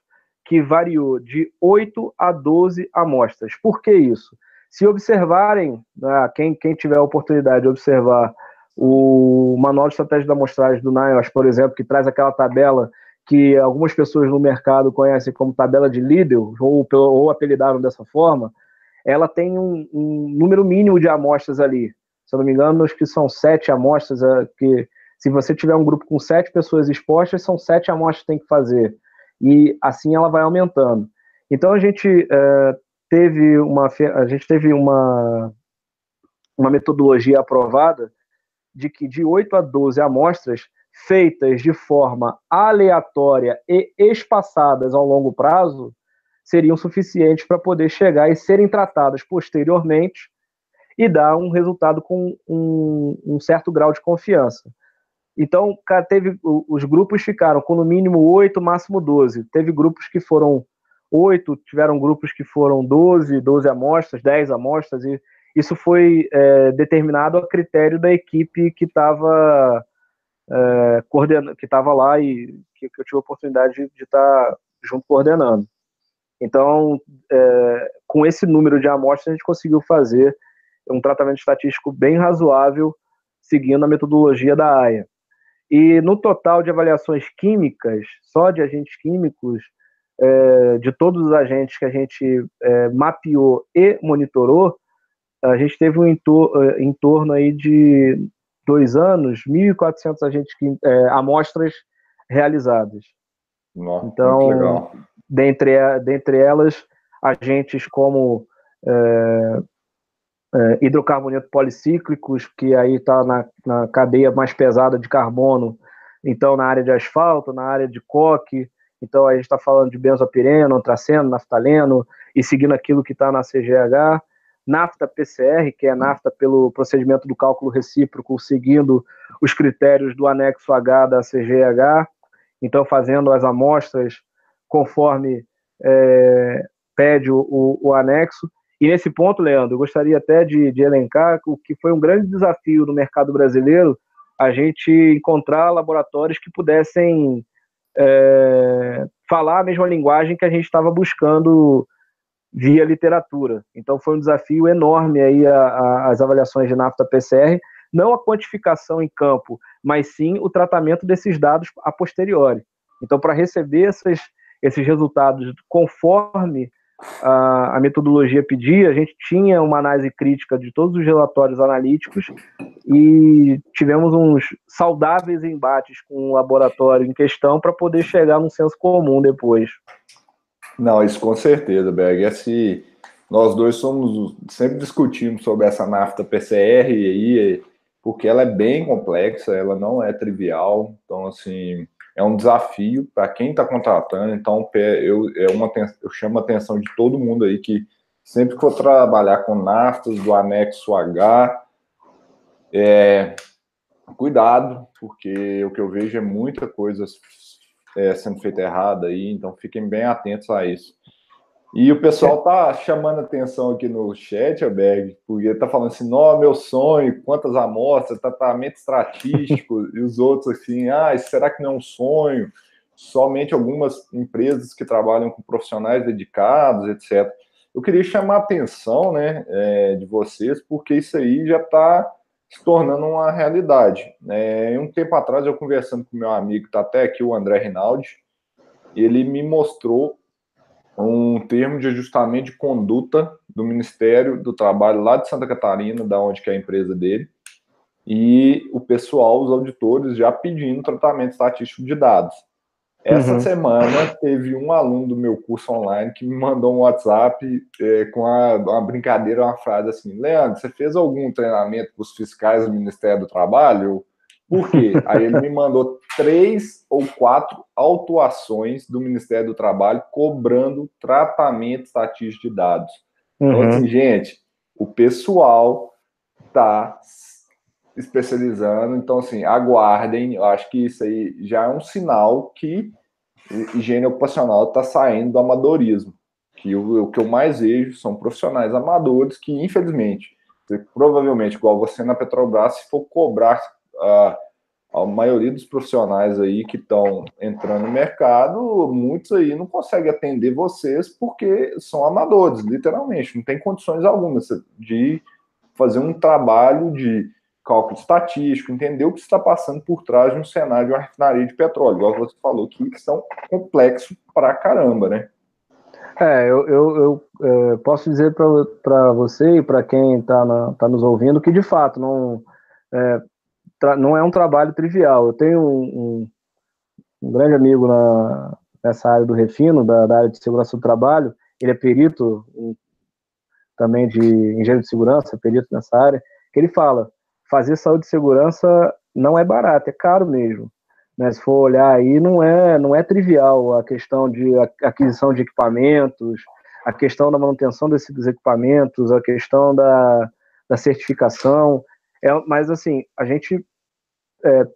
que variou de 8 a 12 amostras. Por que isso? Se observarem, né, quem, quem tiver a oportunidade de observar o Manual de Estratégia da Amostragem do NIOS, por exemplo, que traz aquela tabela que algumas pessoas no mercado conhecem como tabela de Lidl, ou, ou apelidaram dessa forma, ela tem um, um número mínimo de amostras ali. Se eu não me engano, acho que são sete amostras é, que se você tiver um grupo com sete pessoas expostas, são sete amostras que tem que fazer. E assim ela vai aumentando. Então a gente é, teve uma a gente teve uma uma metodologia aprovada de que de 8 a 12 amostras feitas de forma aleatória e espaçadas ao longo prazo seriam suficientes para poder chegar e serem tratadas posteriormente e dar um resultado com um, um certo grau de confiança. Então, teve, os grupos ficaram com no mínimo 8, máximo 12. Teve grupos que foram 8, tiveram grupos que foram 12, 12 amostras, 10 amostras, e isso foi é, determinado a critério da equipe que estava é, que estava lá e que, que, eu tive a oportunidade de, de estar tá junto coordenando. Então, é, com esse número de amostras, a gente conseguiu fazer um tratamento estatístico bem razoável, seguindo a metodologia da AIA. E no total de avaliações químicas, só de agentes químicos, é, de todos os agentes que a gente é, mapeou e monitorou, a gente teve um entor em torno aí de dois anos, 1.400 agentes, é, amostras realizadas. Nossa, então, dentre, dentre elas, agentes como é, é, hidrocarbonetos policíclicos, que aí está na, na cadeia mais pesada de carbono, então na área de asfalto, na área de coque, então a gente está falando de benzopireno, antraceno, naftaleno, e seguindo aquilo que está na CGH, nafta PCR, que é nafta pelo procedimento do cálculo recíproco, seguindo os critérios do anexo H da CGH, então fazendo as amostras conforme é, pede o, o, o, anexo. E nesse ponto, Leandro, eu gostaria até de, de elencar o que foi um grande desafio no mercado brasileiro a gente encontrar laboratórios que pudessem é, falar a mesma linguagem que a gente estava buscando via literatura. Então foi um desafio enorme aí a, a, as avaliações de nafta PCR, não a quantificação em campo, mas sim o tratamento desses dados a posteriori. Então para receber essas, esses resultados conforme a, a, metodologia pedia, a gente tinha uma análise crítica de todos os relatórios analíticos e tivemos uns saudáveis embates com o laboratório em questão para poder chegar num senso comum depois. Não, isso com certeza, Berg. Esse, nós dois somos sempre discutimos sobre essa nafta PCR aí, porque ela é bem complexa, ela não é trivial. Então, assim, é um desafio para quem está contratando. Então, eu, é uma, eu chamo a atenção de todo mundo aí que sempre que for trabalhar com naftas do anexo H, é, cuidado, porque o que eu vejo é muita coisa é, sendo feita errada aí, então fiquem bem atentos a isso. E o pessoal tá chamando atenção aqui no chat, Berg, porque tá falando assim, não, meu sonho, quantas amostras, tratamento estatístico, [LAUGHS] e os outros assim, ah, será que não é um sonho? Somente algumas empresas que trabalham com profissionais dedicados, etc. Eu queria chamar a atenção, né, é, de vocês, porque isso aí já está se tornando uma realidade. É, um tempo atrás, eu conversando com meu amigo, está até aqui, o André Rinaldi, ele me mostrou um termo de ajustamento de conduta do Ministério do Trabalho lá de Santa Catarina, da onde que é a empresa dele, e o pessoal, os auditores, já pedindo tratamento estatístico de dados. Essa uhum. semana teve um aluno do meu curso online que me mandou um WhatsApp é, com uma, uma, brincadeira, uma frase assim: Leandro, você fez algum treinamento com os fiscais do Ministério do Trabalho? Por quê? Aí ele me mandou três ou quatro autuações do Ministério do Trabalho cobrando tratamento estatístico de dados. Então, uhum. Então, assim, gente, o pessoal está especializando. Então, assim, aguardem. Eu acho que isso aí já é um sinal que higiene ocupacional está saindo do amadorismo. Que o, o que eu mais vejo são profissionais amadores que, infelizmente, provavelmente, igual você na Petrobras, se for cobrar a, a maioria dos profissionais aí que estão entrando no mercado, muitos aí não conseguem atender vocês porque são amadores, literalmente, não tem condições algumas de fazer um trabalho de cálculo estatístico, entender o que está passando por trás de um cenário de uma refinaria de petróleo, igual você falou que são complexos pra caramba, né? É, eu, eu, eu é, posso dizer para você e para quem está tá nos ouvindo que de fato não é, não é um trabalho trivial. Eu tenho um, um, um grande amigo na, nessa área do refino, da, da, área de segurança do trabalho, ele é perito também de engenheiro de segurança, perito nessa área, que ele fala, fazer saúde e segurança não é barato, é caro mesmo. Né? Se for olhar aí, não é, não é trivial a questão de aquisição de equipamentos, a questão da manutenção desses equipamentos, a questão da, da certificação. É, mas, assim, a gente é,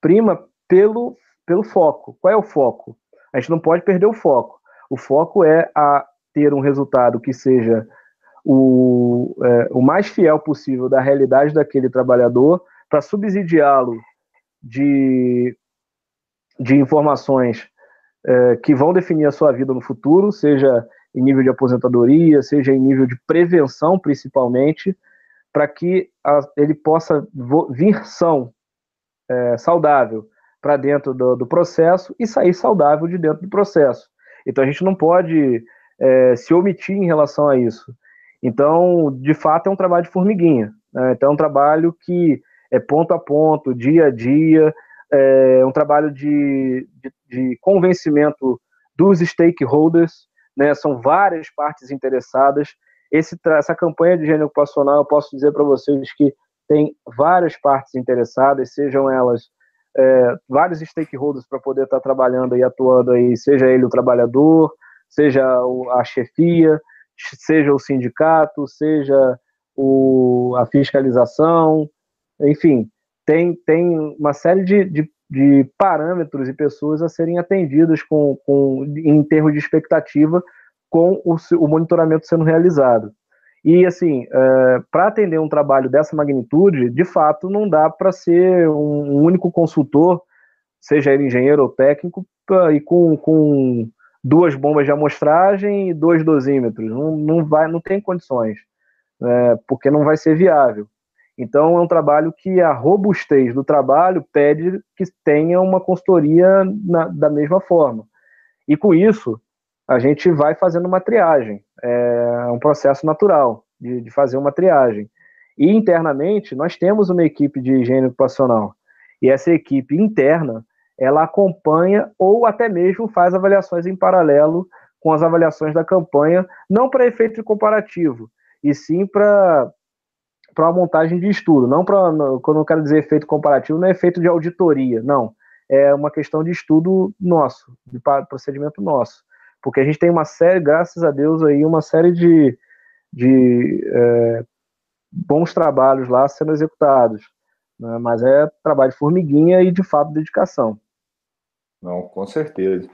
prima pelo, pelo foco. Qual é o foco? A gente não pode perder o foco. O foco é a ter um resultado que seja o, é, o mais fiel possível da realidade daquele trabalhador para subsidiá-lo de, de informações é, que vão definir a sua vida no futuro, seja em nível de aposentadoria, seja em nível de prevenção, principalmente, para que a, ele possa vir são, é, saudável para dentro do, do, processo e sair saudável de dentro do processo. Então a gente não pode é, se omitir em relação a isso. Então, de fato, é um trabalho de formiguinha. Né? Então, é um trabalho que é ponto a ponto, dia a dia, é um trabalho de, de, de convencimento dos stakeholders, né? São várias partes interessadas. Esse, essa campanha de higiene ocupacional, eu posso dizer para vocês que tem várias partes interessadas, sejam elas é, vários stakeholders para poder estar tá trabalhando e atuando aí, seja ele o trabalhador, seja a chefia, seja o sindicato, seja o, a fiscalização, enfim, tem, tem uma série de, de, de parâmetros e pessoas a serem atendidas com, com, em termos de expectativa com o, o monitoramento sendo realizado. E, assim, é, para atender um trabalho dessa magnitude, de fato, não dá para ser um, único consultor, seja ele engenheiro ou técnico, pra, e com, com duas bombas de amostragem e dois dosímetros. Não, não, vai, não tem condições, é, porque não vai ser viável. Então, é um trabalho que a robustez do trabalho pede que tenha uma consultoria na, da mesma forma. E com isso, a gente vai fazendo uma triagem. É um processo natural de, de fazer uma triagem. E internamente, nós temos uma equipe de higiene ocupacional. E essa equipe interna, ela acompanha ou até mesmo faz avaliações em paralelo com as avaliações da campanha, não para efeito comparativo, e sim para para uma montagem de estudo, não para quando eu quero dizer efeito comparativo, não é efeito de auditoria, não, é uma questão de estudo nosso, de procedimento nosso porque a gente tem uma série, graças a Deus, aí uma série de, de é, bons trabalhos lá sendo executados. Né? Mas é trabalho de formiguinha e, de fato, dedicação. Não, com certeza.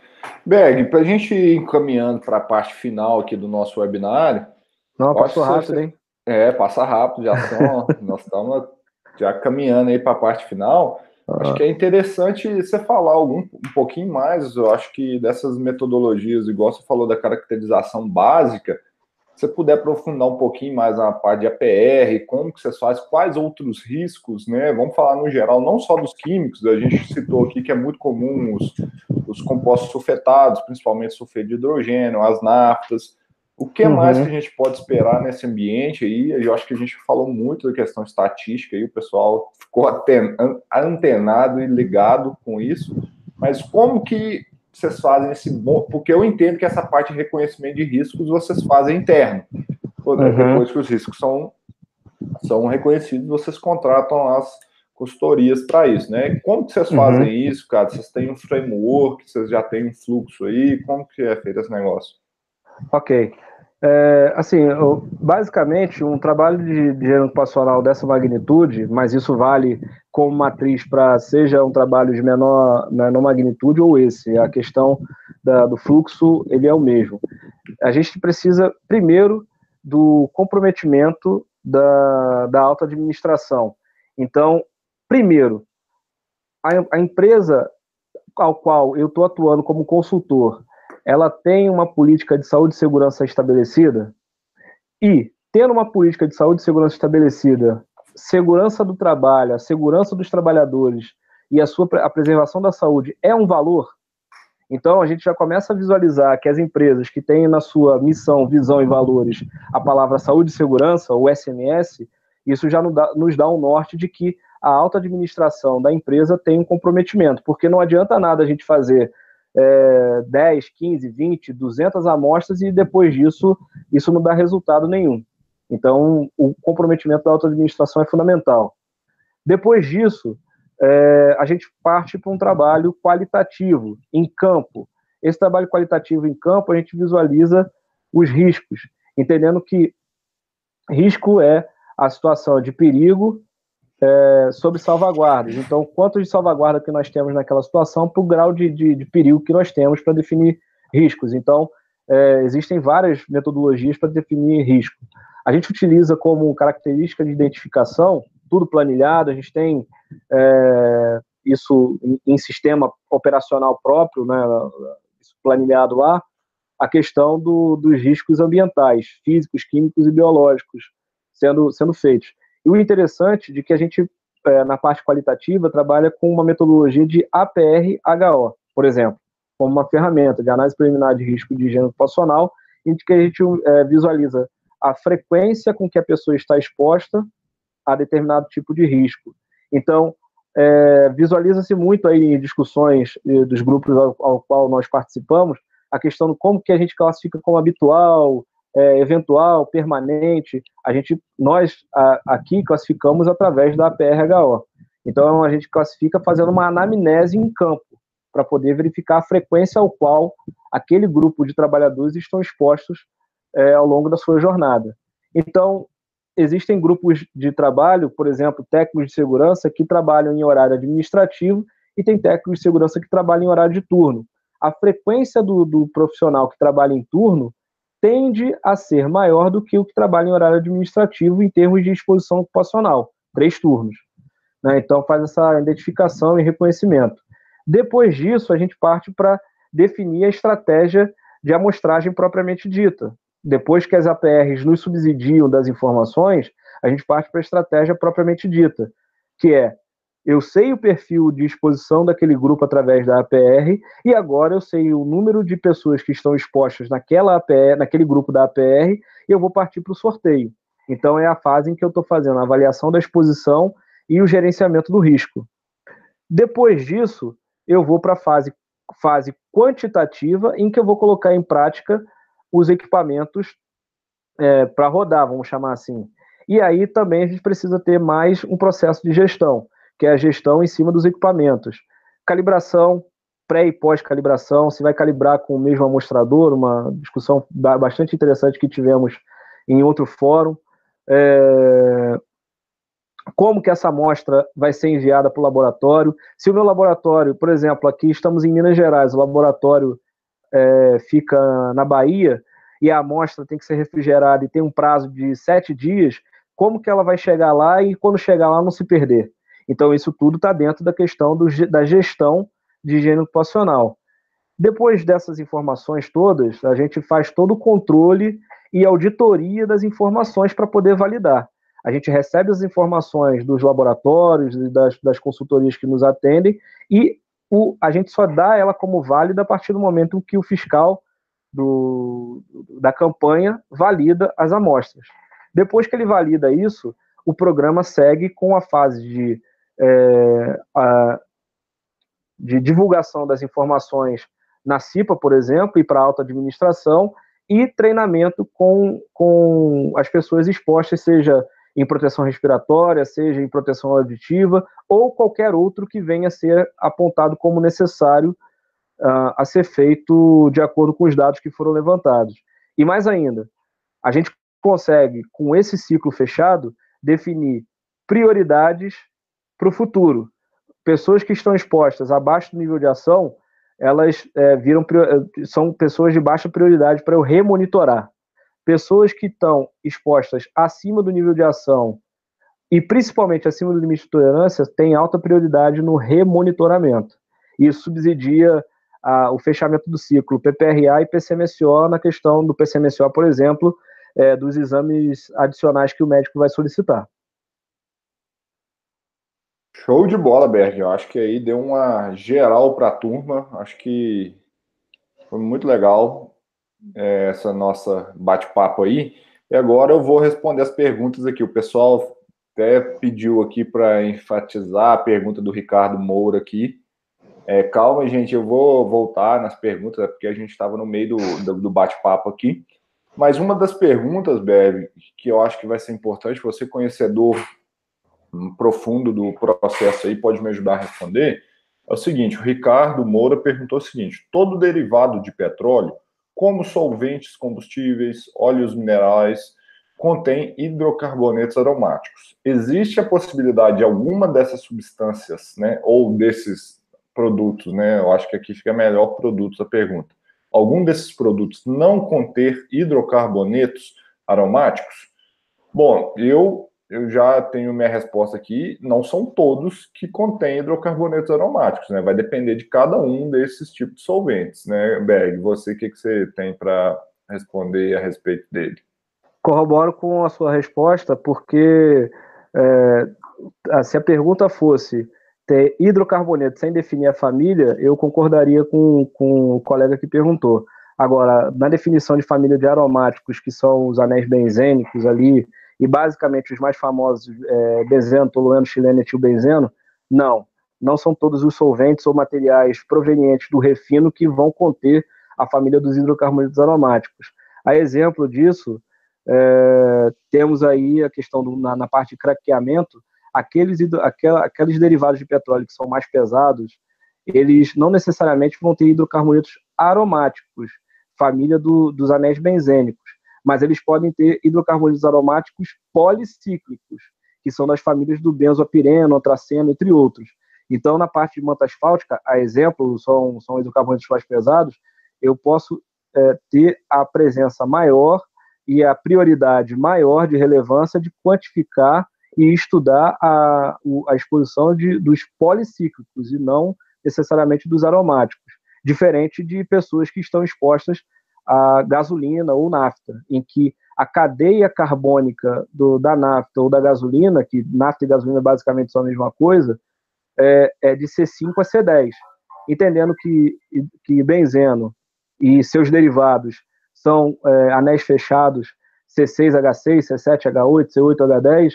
Berg, para a gente ir encaminhando para a parte final aqui do nosso webinário. Não, passou rápido, você... hein? É, passa rápido, já são, [LAUGHS] nós estamos já caminhando aí para a parte final. Acho que é interessante você falar algum, um pouquinho mais, eu acho que dessas metodologias, igual você falou da caracterização básica, se você puder aprofundar um pouquinho mais na parte de APR, como que você faz, quais outros riscos, né? Vamos falar no geral, não só dos químicos, a gente citou aqui que é muito comum os, os compostos sulfetados, principalmente sulfeto de hidrogênio, as naftas, o que uhum. mais que a gente pode esperar nesse ambiente aí? Eu acho que a gente falou muito da questão estatística aí, o pessoal ficou antenado e ligado com isso. Mas como que vocês fazem esse bom? Porque eu entendo que essa parte de reconhecimento de riscos vocês fazem interno. Uhum. Depois que os riscos são, são reconhecidos, vocês contratam as consultorias para isso, né? Como que vocês uhum. fazem isso, cara? Vocês têm um framework, vocês já têm um fluxo aí? Como que é feito esse negócio? Ok. É, assim, basicamente, um trabalho de, de gênero ocupacional dessa magnitude, mas isso vale como matriz para seja um trabalho de menor, menor magnitude ou esse, a questão da, do fluxo, ele é o mesmo. A gente precisa, primeiro, do comprometimento da, da alta administração. Então, primeiro, a, a empresa ao qual eu estou atuando como consultor, ela tem uma política de saúde e segurança estabelecida? E, tendo uma política de saúde e segurança estabelecida, segurança do trabalho, a segurança dos trabalhadores e a sua a preservação da saúde é um valor, então a gente já começa a visualizar que as empresas que têm na sua missão, visão e valores a palavra saúde e segurança, o SMS, isso já nos dá, um norte de que a alta administração da empresa tem um comprometimento, porque não adianta nada a gente fazer é, 10, 15, 20, 200 amostras e depois disso isso não dá resultado nenhum. Então, o comprometimento da auto-administração é fundamental. Depois disso, é, a gente parte para um trabalho qualitativo, em campo. Esse trabalho qualitativo em campo, a gente visualiza os riscos, entendendo que risco é a situação de perigo é, sobre salvaguardas. Então, quanto de salvaguarda que nós temos naquela situação para o grau de, de, de, perigo que nós temos para definir riscos. Então, é, existem várias metodologias para definir risco. A gente utiliza como característica de identificação tudo planilhado, a gente tem é, isso em, em, sistema operacional próprio, né, planilhado lá, a questão do, dos riscos ambientais, físicos, químicos e biológicos sendo, sendo feitos. E o interessante de que a gente, é, na parte qualitativa, trabalha com uma metodologia de APR-HO, por exemplo, como uma ferramenta de análise preliminar de risco de higiene ocupacional, em que a gente é, visualiza a frequência com que a pessoa está exposta a determinado tipo de risco. Então, é, visualiza-se muito aí em discussões dos grupos ao, ao, qual nós participamos a questão do como que a gente classifica como habitual, é, eventual, permanente. A gente, nós a, aqui classificamos através da PRHO. Então a gente classifica fazendo uma anamnese em campo para poder verificar a frequência ao qual aquele grupo de trabalhadores estão expostos é, ao longo da sua jornada. Então existem grupos de trabalho, por exemplo, técnicos de segurança que trabalham em horário administrativo e tem técnicos de segurança que trabalham em horário de turno. A frequência do, do profissional que trabalha em turno tende a ser maior do que o que trabalha em horário administrativo em termos de exposição ocupacional, três turnos. Né? Então faz essa identificação e reconhecimento. Depois disso, a gente parte para definir a estratégia de amostragem propriamente dita depois que as APRs nos subsidiam das informações, a gente parte para a estratégia propriamente dita, que é eu sei o perfil de exposição daquele grupo através da APR e agora eu sei o número de pessoas que estão expostas naquela APR, naquele grupo da APR e eu vou partir para o sorteio. Então é a fase em que eu estou fazendo a avaliação da exposição e o gerenciamento do risco. Depois disso, eu vou para a fase, fase quantitativa, em que eu vou colocar em prática os equipamentos é, para rodar, vamos chamar assim. E aí também a gente precisa ter mais um processo de gestão, que é a gestão em cima dos equipamentos. Calibração, pré e pós-calibração, se vai calibrar com o mesmo amostrador, uma discussão bastante interessante que tivemos em outro fórum. É, como que essa amostra vai ser enviada para o laboratório. Se o meu laboratório, por exemplo, aqui estamos em Minas Gerais, o laboratório é, fica na Bahia e a amostra tem que ser refrigerada e tem um prazo de sete dias, como que ela vai chegar lá e quando chegar lá não se perder? Então isso tudo está dentro da questão do, da gestão de higiene ocupacional. Depois dessas informações todas, a gente faz todo o controle e auditoria das informações para poder validar. A gente recebe as informações dos laboratórios das, das consultorias que nos atendem e o, a gente só dá ela como válida a partir do momento que o fiscal do, da campanha valida as amostras. Depois que ele valida isso, o programa segue com a fase de, é, a, de divulgação das informações na CIPA, por exemplo, e para a alta administração, e treinamento com, com as pessoas expostas, seja em proteção respiratória, seja em proteção auditiva, ou qualquer outro que venha a ser apontado como necessário uh, a ser feito de acordo com os dados que foram levantados. E mais ainda, a gente consegue, com esse ciclo fechado, definir prioridades para o futuro. Pessoas que estão expostas abaixo do nível de ação, elas é, viram são pessoas de baixa prioridade para eu remonitorar pessoas que estão expostas acima do nível de ação e principalmente acima do limite de tolerância têm alta prioridade no remonitoramento. Isso subsidia a, o fechamento do ciclo PPRA e PCMSO na questão do PCMSO, por exemplo, é, dos exames adicionais que o médico vai solicitar. Show de bola, Berg. Eu acho que aí deu uma geral para a turma. Acho que foi muito legal é, essa nossa bate-papo aí. E agora eu vou responder as perguntas aqui. O pessoal até pediu aqui para enfatizar a pergunta do Ricardo Moura aqui. É, calma, gente, eu vou voltar nas perguntas, é porque a gente estava no meio do, do, do bate-papo aqui. Mas uma das perguntas, Bebe, que eu acho que vai ser importante, você conhecedor profundo do processo aí, pode me ajudar a responder, é o seguinte, o Ricardo Moura perguntou o seguinte, todo derivado de petróleo como solventes combustíveis, óleos minerais, contém hidrocarbonetos aromáticos. Existe a possibilidade de alguma dessas substâncias, né, ou desses produtos, né, eu acho que aqui fica melhor produtos a pergunta, algum desses produtos não conter hidrocarbonetos aromáticos? Bom, eu eu já tenho minha resposta aqui. Não são todos que contêm hidrocarbonetos aromáticos, né? Vai depender de cada um desses tipos de solventes, né, Berg? Você, o que, que você tem para responder a respeito dele? Corroboro com a sua resposta, porque é, se a pergunta fosse ter hidrocarboneto sem definir a família, eu concordaria com, com o colega que perguntou. Agora, na definição de família de aromáticos, que são os anéis benzênicos ali, e basicamente os mais famosos, é, benzeno, tolueno, chileno etilbenzeno, não. Não são todos os solventes ou materiais provenientes do refino que vão conter a família dos hidrocarbonetos aromáticos. A exemplo disso, é, temos aí a questão do, na, na, parte de craqueamento, aqueles, aqueles derivados de petróleo que são mais pesados, eles não necessariamente vão ter hidrocarbonetos aromáticos, família do, dos anéis benzênicos, mas eles podem ter hidrocarbonetos aromáticos policíclicos, que são das famílias do benzoapireno, antraceno, entre outros. Então, na parte de manta asfáltica, a exemplo, são, são hidrocarbonetos mais pesados, eu posso é, ter a presença maior e a prioridade maior de relevância de quantificar e estudar a, a exposição de, dos policíclicos e não necessariamente dos aromáticos, diferente de pessoas que estão expostas a gasolina ou nafta, em que a cadeia carbônica do, da nafta ou da gasolina, que nafta e gasolina basicamente são a mesma coisa, é, é de C5 a C10, entendendo que, que benzeno e seus derivados são é, anéis fechados C6H6, C7H8, C8H10,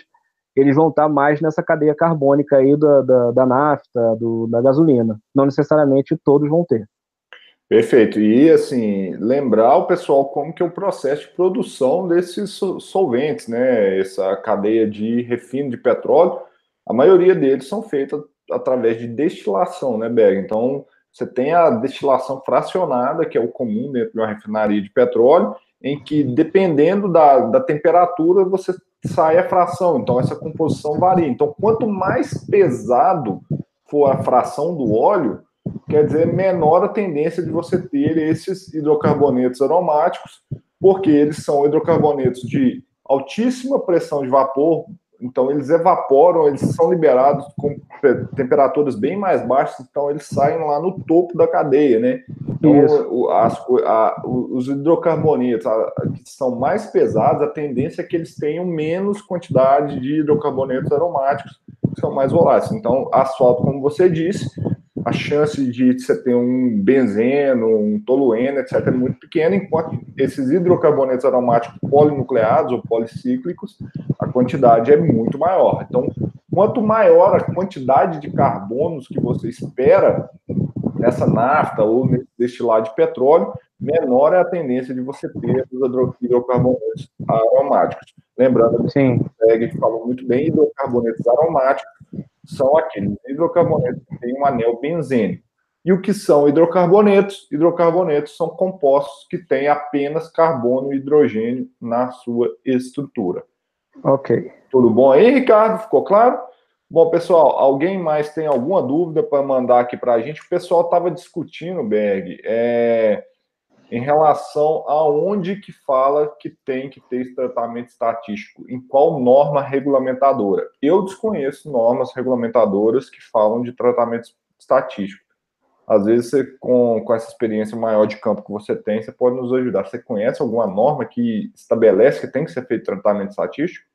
eles vão estar mais nessa cadeia carbônica aí da, da, da nafta, do, da gasolina. Não necessariamente todos vão ter. Perfeito. E assim, lembrar o pessoal como que é o processo de produção desses solventes, né? Essa cadeia de refino de petróleo, a maioria deles são feitas através de destilação, né, Berg? Então, você tem a destilação fracionada, que é o comum dentro de uma refinaria de petróleo, em que, dependendo da, da temperatura, você sai a fração. Então, essa composição varia. Então, quanto mais pesado for a fração do óleo, quer dizer, menor a tendência de você ter esses hidrocarbonetos aromáticos, porque eles são hidrocarbonetos de altíssima pressão de vapor, então eles evaporam, eles são liberados com temperaturas bem mais baixas, então eles saem lá no topo da cadeia, né? Então, as, a, os hidrocarbonetos a, que são mais pesados, a tendência é que eles tenham menos quantidade de hidrocarbonetos aromáticos, que são mais voláteis. Então, asfalto, como você disse, a chance de você ter um benzeno, um tolueno, etc., é muito pequena, enquanto esses hidrocarbonetos aromáticos polinucleados ou policíclicos, a quantidade é muito maior. Então, quanto maior a quantidade de carbonos que você espera nessa nafta ou nesse destilado de petróleo, menor é a tendência de você ter os hidrocarbonetos aromáticos. Lembrando que Sim. o falou muito bem, hidrocarbonetos aromáticos são aqueles hidrocarbonetos que têm um anel benzênico. E o que são hidrocarbonetos? Hidrocarbonetos são compostos que têm apenas carbono e hidrogênio na sua estrutura. Ok. Tudo bom aí, Ricardo? Ficou claro? Bom, pessoal, alguém mais tem alguma dúvida para mandar aqui para a gente? O pessoal estava discutindo, Berg, é, em relação a onde que fala que tem que ter esse tratamento estatístico, em qual norma regulamentadora. Eu desconheço normas regulamentadoras que falam de tratamento estatístico. Às vezes, você, com, com essa experiência maior de campo que você tem, você pode nos ajudar. Você conhece alguma norma que estabelece que tem que ser feito tratamento estatístico?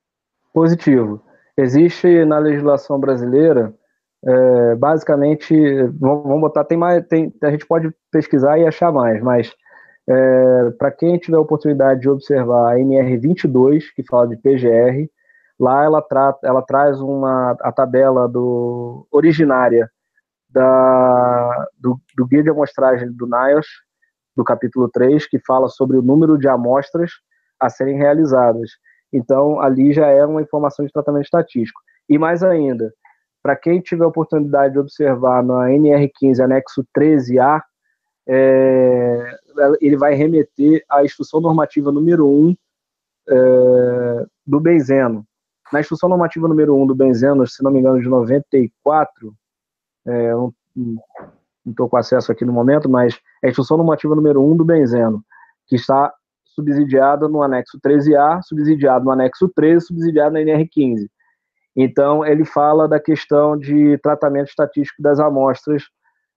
Positivo. Existe na legislação brasileira, é, basicamente, vamos botar, tem mais, tem, a gente pode pesquisar e achar mais, mas é, Para quem tiver a oportunidade de observar a NR22, que fala de PGR, lá ela, trata, ela traz uma, a tabela do, originária da, do, do guia de amostragem do NIOS, do capítulo 3, que fala sobre o número de amostras a serem realizadas. Então, ali já é uma informação de tratamento estatístico. E mais ainda, para quem tiver a oportunidade de observar na NR15, anexo 13A, é, ele vai remeter à instrução normativa número 1 é, do benzeno. Na instrução normativa número 1 do benzeno, se não me engano, de 94, é, não estou com acesso aqui no momento, mas é a instrução normativa número 1 do benzeno, que está subsidiada no anexo 13A, subsidiado no anexo 13, subsidiado na NR15. Então, ele fala da questão de tratamento estatístico das amostras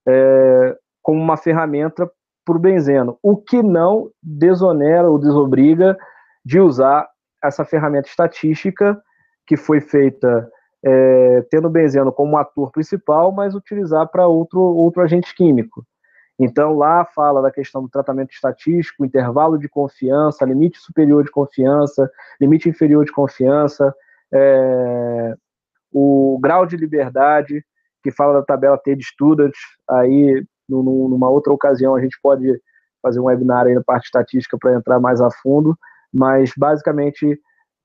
é, como uma ferramenta para o benzeno, o que não desonera ou desobriga de usar essa ferramenta estatística que foi feita é, tendo o benzeno como ator principal, mas utilizar para outro, outro agente químico. Então, lá fala da questão do tratamento estatístico, intervalo de confiança, limite superior de confiança, limite inferior de confiança, é, o grau de liberdade, que fala da tabela T de Students, aí numa outra ocasião a gente pode fazer um webinar aí na parte estatística para entrar mais a fundo, mas basicamente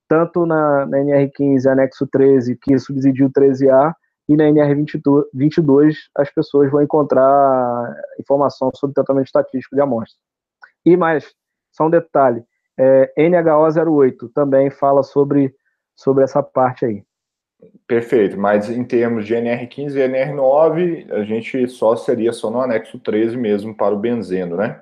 tanto na, na NR15 anexo 13, que subsidia o 13A, e na NR22 as pessoas vão encontrar informação sobre tratamento estatístico de amostra. E mais, só um detalhe, é, NHO08 também fala sobre, sobre essa parte aí. Perfeito, mas em termos de NR15 e NR9, a gente só seria só no anexo 13 mesmo para o benzeno, né?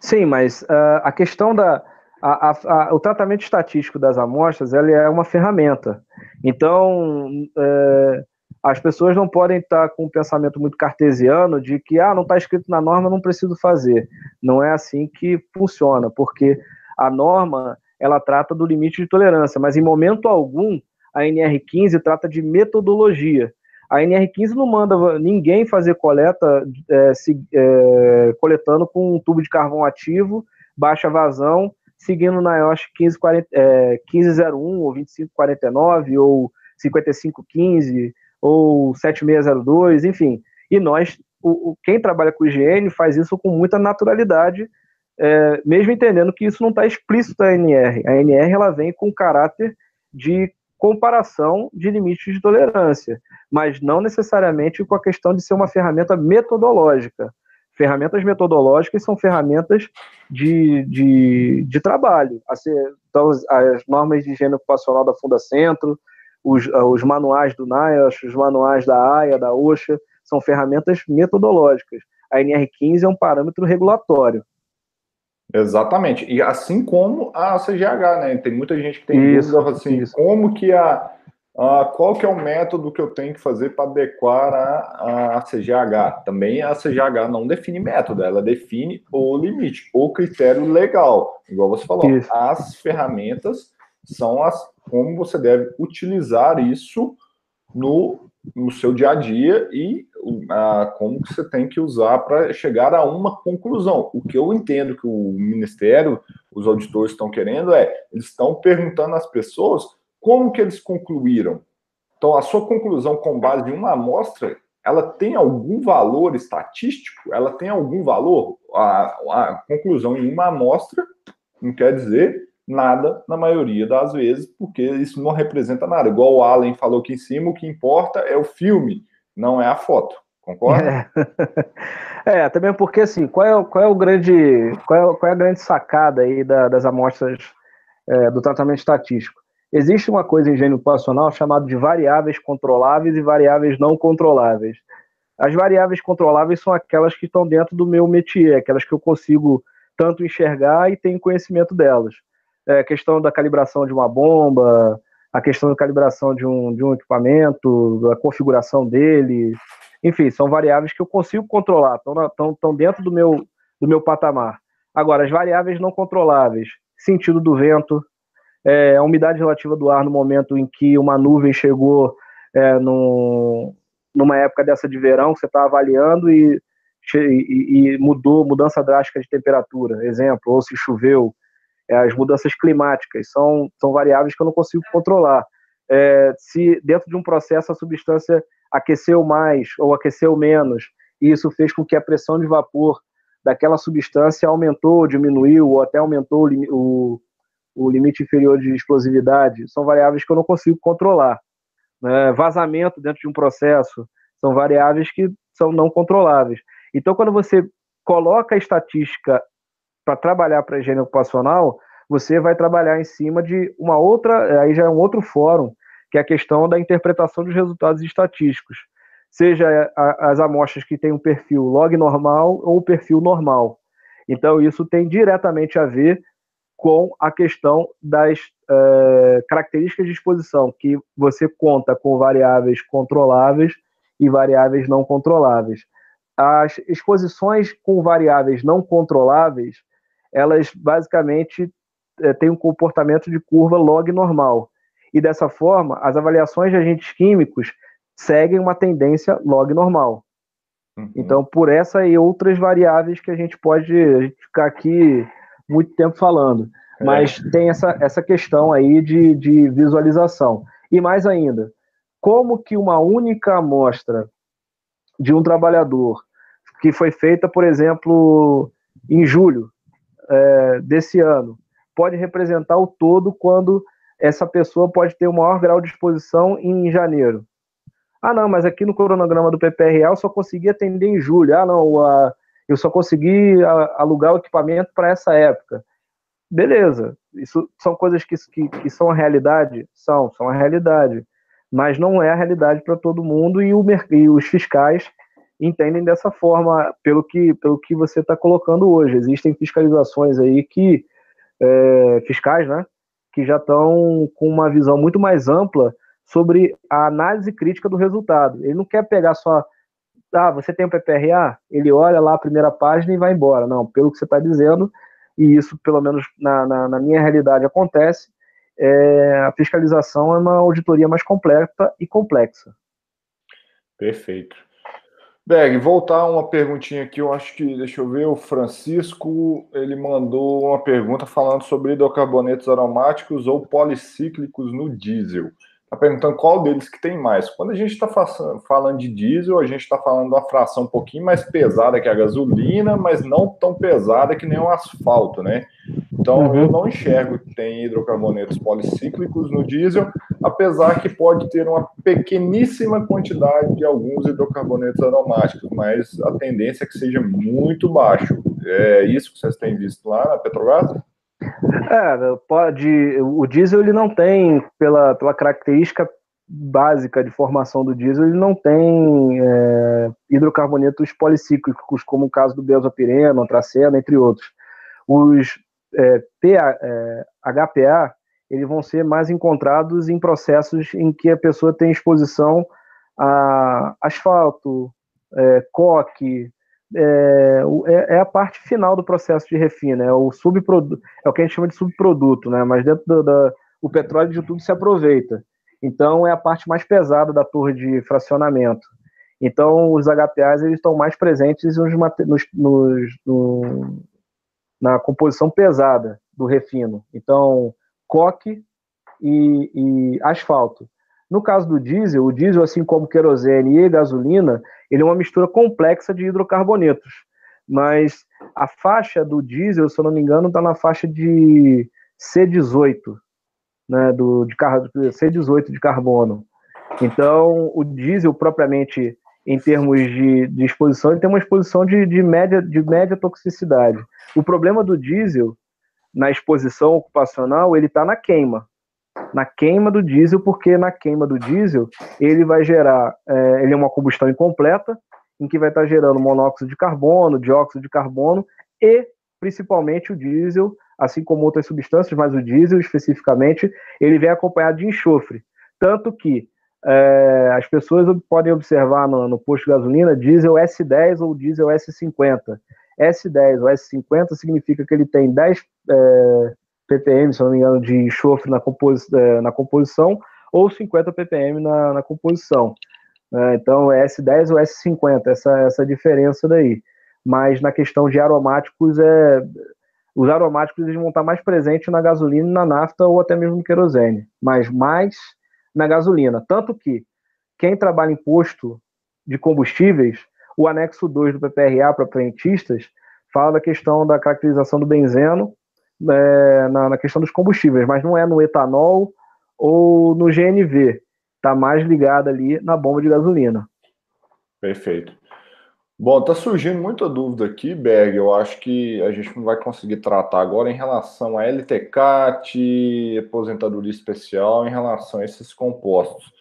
Sim, mas uh, a questão da. A, a, a, o tratamento estatístico das amostras ele é uma ferramenta. Então, uh, as pessoas não podem estar com um pensamento muito cartesiano de que ah, não está escrito na norma, não preciso fazer. Não é assim que funciona, porque a norma ela trata do limite de tolerância, mas em momento algum a NR15 trata de metodologia. A NR15 não manda ninguém fazer coleta é, se, é, coletando com um tubo de carvão ativo, baixa vazão, seguindo na IOS 1540, é, 1501 ou 2549 ou 5515 ou 7602, enfim. E nós, o, o, quem trabalha com higiene faz isso com muita naturalidade, é, mesmo entendendo que isso não está explícito na NR. A NR ela vem com caráter de comparação de limites de tolerância, mas não necessariamente com a questão de ser uma ferramenta metodológica. Ferramentas metodológicas são ferramentas de, de, de trabalho. Então, as normas de higiene ocupacional da Funda Centro, os, os manuais do NIOSH, os manuais da AIA, da OSHA, são ferramentas metodológicas. A NR15 é um parâmetro regulatório. Exatamente. E assim como a CGH, né? Tem muita gente que tem isso, dúvida assim, isso. como que a, a, qual que é o método que eu tenho que fazer para adequar a, a CGH? Também a CGH não define método, ela define o limite, o critério legal. Igual você falou, isso. as ferramentas são as como você deve utilizar isso no, no seu dia a dia e como que você tem que usar para chegar a uma conclusão. O que eu entendo que o Ministério, os auditores estão querendo é, eles estão perguntando às pessoas como que eles concluíram. Então, a sua conclusão com base em uma amostra, ela tem algum valor estatístico? Ela tem algum valor? A, a conclusão em uma amostra não quer dizer nada na maioria das vezes, porque isso não representa nada. Igual o Allen falou aqui em cima, o que importa é o filme, não é a foto. Concorda? É, [LAUGHS] é também porque assim, qual é, qual é o grande, qual é, qual é a grande sacada aí da, das amostras é, do tratamento estatístico? Existe uma coisa em gênio ocupacional chamada de variáveis controláveis e variáveis não controláveis. As variáveis controláveis são aquelas que estão dentro do meu métier, aquelas que eu consigo tanto enxergar e tenho conhecimento delas é, questão da calibração de uma bomba, a questão da calibração de um, de um equipamento, a configuração dele, enfim, são variáveis que eu consigo controlar, estão, dentro do meu, do meu patamar. Agora, as variáveis não controláveis, sentido do vento, é, a umidade relativa do ar no momento em que uma nuvem chegou é, numa época dessa de verão que você está avaliando e, e, e, mudou, mudança drástica de temperatura, exemplo, ou se choveu, é, as mudanças climáticas, são, são variáveis que eu não consigo controlar. É, se dentro de um processo a substância aqueceu mais ou aqueceu menos, e isso fez com que a pressão de vapor daquela substância aumentou, diminuiu, ou até aumentou o, o, limite inferior de explosividade, são variáveis que eu não consigo controlar. Né? Vazamento dentro de um processo são variáveis que são não controláveis. Então, quando você coloca a estatística para trabalhar para a higiene ocupacional, você vai trabalhar em cima de uma outra, aí já é um outro fórum, que é a questão da interpretação dos resultados estatísticos. Seja as amostras que têm um perfil log normal ou perfil normal. Então, isso tem diretamente a ver com a questão das é, características de exposição, que você conta com variáveis controláveis e variáveis não controláveis. As exposições com variáveis não controláveis, elas basicamente é, têm um comportamento de curva log normal. E dessa forma, as avaliações de agentes químicos seguem uma tendência log normal. Uhum. Então, por essa e outras variáveis que a gente pode a gente ficar aqui muito tempo falando. É. Mas tem essa, essa questão aí de, de visualização. E mais ainda, como que uma única amostra de um trabalhador que foi feita, por exemplo, em julho é, desse ano, pode representar o todo quando essa pessoa pode ter o maior grau de exposição em janeiro. Ah, não, mas aqui no cronograma do PPRA eu só consegui atender em julho. Ah, não, a, eu só consegui a, alugar o equipamento para essa época. Beleza, isso são coisas que, que, que, são a realidade? São, são a realidade. Mas não é a realidade para todo mundo e, o, e os fiscais entendem dessa forma, pelo que, pelo que você está colocando hoje. Existem fiscalizações aí que, é, fiscais, né, que já estão com uma visão muito mais ampla sobre a análise crítica do resultado. Ele não quer pegar só, ah, você tem o PPRA? Ele olha lá a primeira página e vai embora. Não, pelo que você está dizendo, e isso, pelo menos na, na, na minha realidade, acontece, é, a fiscalização é uma auditoria mais completa e complexa. Perfeito. Beg, voltar uma perguntinha aqui, eu acho que, deixa eu ver, o Francisco, ele mandou uma pergunta falando sobre hidrocarbonetos aromáticos ou policíclicos no diesel. Está perguntando qual deles que tem mais. Quando a gente está falando de diesel, a gente está falando de uma fração um pouquinho mais pesada que a gasolina, mas não tão pesada que nem o asfalto, né? Então uhum. eu não enxergo que tem hidrocarbonetos policíclicos no diesel, apesar que pode ter uma pequeníssima quantidade de alguns hidrocarbonetos aromáticos, mas a tendência é que seja muito baixo. É isso que vocês têm visto lá na Petrobras? É, pode. O diesel ele não tem, pela, pela característica básica de formação do diesel, ele não tem é, hidrocarbonetos policíclicos, como o caso do benzopireno, antracena, entre outros. Os é, PA, é, HPA eles vão ser mais encontrados em processos em que a pessoa tem exposição a asfalto, é, coque, é, é, é, a parte final do processo de refino, é o subproduto, é o que a gente chama de subproduto, né? Mas dentro do, o petróleo de tudo se aproveita. Então é a parte mais pesada da torre de fracionamento. Então os HPAs eles estão mais presentes nos, nos, nos no, na composição pesada do refino. Então coque e, e asfalto. No caso do diesel, o diesel, assim como querosene e gasolina, ele é uma mistura complexa de hidrocarbonetos. Mas a faixa do diesel, se eu não me engano, está na faixa de C18, né, do, de C18 de carbono. Então, o diesel, propriamente, em termos de, de exposição, ele tem uma exposição de, de, média, de média toxicidade. O problema do diesel, na exposição ocupacional, ele está na queima na queima do diesel, porque na queima do diesel ele vai gerar, é, ele é uma combustão incompleta, em que vai estar gerando monóxido de carbono, dióxido de carbono e principalmente o diesel, assim como outras substâncias, mas o diesel especificamente, ele vem acompanhado de enxofre. Tanto que é, as pessoas podem observar no, no posto de gasolina diesel S10 ou diesel S50. S10 ou S50 significa que ele tem 10 é, ppm, se não me engano, de enxofre na, é, na composição, ou 50 ppm na, na composição. É, então é S10 ou S50, essa, essa diferença daí. Mas na questão de aromáticos, é, os aromáticos eles vão estar mais presentes na gasolina, na nafta ou até mesmo no querosene, mas mais na gasolina. Tanto que quem trabalha em posto de combustíveis, o anexo 2 do PPRA para prentistas fala da questão da caracterização do benzeno é, na, na, questão dos combustíveis, mas não é no etanol ou no GNV. Está mais ligado ali na bomba de gasolina. Perfeito. Bom, tá surgindo muita dúvida aqui, Berg. Eu acho que a gente não vai conseguir tratar agora em relação a LTCAT, aposentadoria especial, em relação a esses compostos.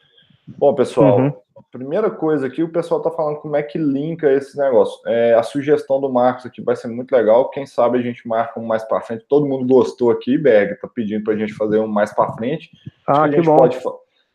Bom, pessoal, uhum. Primeira coisa aqui, o pessoal está falando como é que linka esse negócio. É, a sugestão do Marcos aqui vai ser muito legal. Quem sabe a gente marca um mais para frente. Todo mundo gostou aqui, Berg, está pedindo para a gente fazer um mais para frente. Ah, a gente bom. pode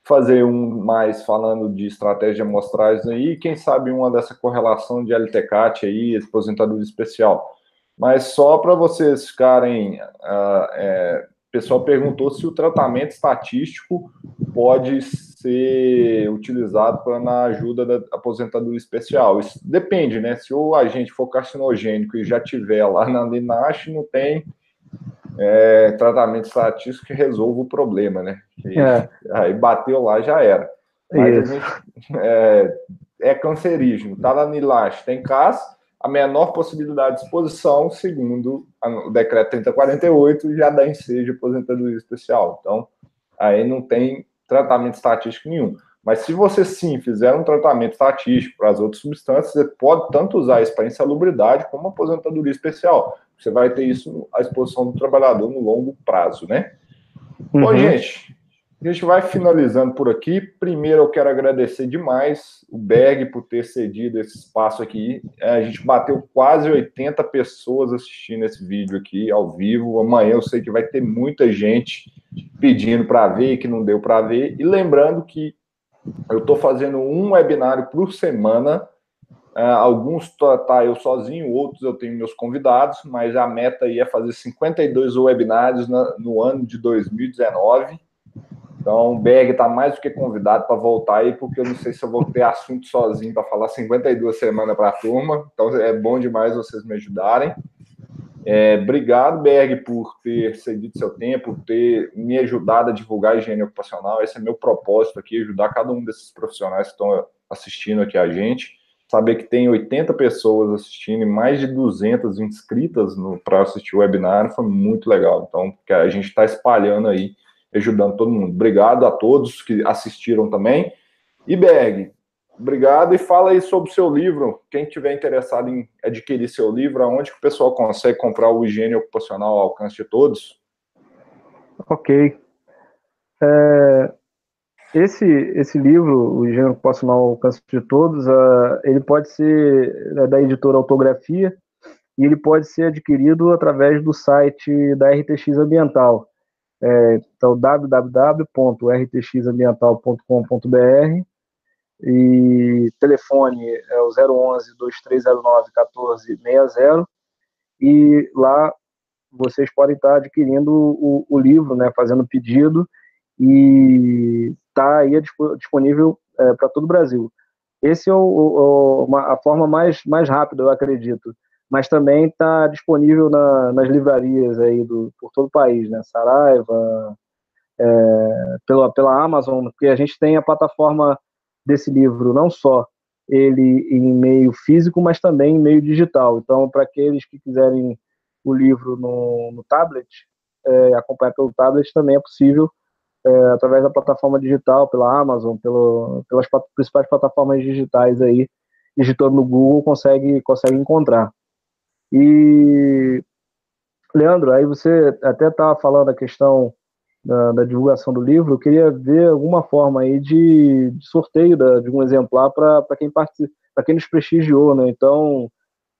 fazer um mais falando de estratégia de amostragens aí, quem sabe uma dessa correlação de LTCAT aí, aposentadoria especial. Mas só para vocês ficarem uh, é, pessoal perguntou se o tratamento estatístico pode ser utilizado para na ajuda da aposentadoria especial. Isso depende, né? Se o agente for carcinogênico e já tiver lá na Linache, não tem é, tratamento estatístico que resolva o problema, né? é. Aí bateu lá, já era. Mas gente, é, é cancerígeno, tá na Nilache, tem CAS, a menor possibilidade de exposição, segundo o decreto 3048, já dá ensejo de aposentadoria especial. Então, aí não tem tratamento estatístico nenhum. Mas se você sim fizer um tratamento estatístico para as outras substâncias, você pode tanto usar isso para insalubridade como aposentadoria especial. Você vai ter isso à exposição do trabalhador no longo prazo, né? Uhum. Bom, gente, a gente vai finalizando por aqui. Primeiro, eu quero agradecer demais o Berg por ter cedido esse espaço aqui. É, a gente bateu quase 80 pessoas assistindo esse vídeo aqui ao vivo. Amanhã eu sei que vai ter muita gente pedindo para ver que não deu para ver. E lembrando que eu estou fazendo um webinário por semana. Uh, alguns tá, tá eu sozinho, outros eu tenho meus convidados, mas a meta aí é fazer 52 webinários no ano de 2019. Então, o Berg está mais do que convidado para voltar aí, porque eu não sei se eu vou ter assunto sozinho para falar 52 semanas para a turma. Então, é bom demais vocês me ajudarem. É, obrigado, Berg, por ter cedido seu tempo, por ter me ajudado a divulgar a higiene ocupacional. Esse é meu propósito aqui, ajudar cada um desses profissionais que estão assistindo aqui a gente. Saber que tem 80 pessoas assistindo e mais de 200 inscritas para assistir o webinar foi muito legal. Então, a gente está espalhando aí ajudando todo mundo. Obrigado a todos que assistiram também. E Berg, obrigado e fala aí sobre o seu livro. Quem tiver interessado em adquirir seu livro, aonde que o pessoal consegue comprar o Higiene Ocupacional ao alcance de todos? Ok. É, esse, esse livro, o Higiene Ocupacional ao alcance de todos, uh, ele pode ser é da editora Autografia e ele pode ser adquirido através do site da RTX Ambiental é, então, www.rtxambiental.com.br e telefone é o 011 2309 1460 e lá vocês podem estar adquirindo o, o livro, né, fazendo pedido e está aí disponível é, para todo o Brasil. Esse é o, o, uma, a forma mais, mais rápida, eu acredito mas também está disponível na, nas livrarias aí do, por todo o país, né? Saraiva, é, pela, pela Amazon, porque a gente tem a plataforma desse livro, não só ele em meio físico, mas também em meio digital. Então, para aqueles que quiserem o livro no, no tablet, é, acompanhar pelo tablet também é possível, é, através da plataforma digital, pela Amazon, pelo, pelas principais plataformas digitais aí, digitando no Google, consegue, consegue encontrar. E, Leandro, aí você até estava falando a questão da, da, divulgação do livro, eu queria ver alguma forma aí de, de sorteio da, de um exemplar para quem para quem nos prestigiou, né? Então,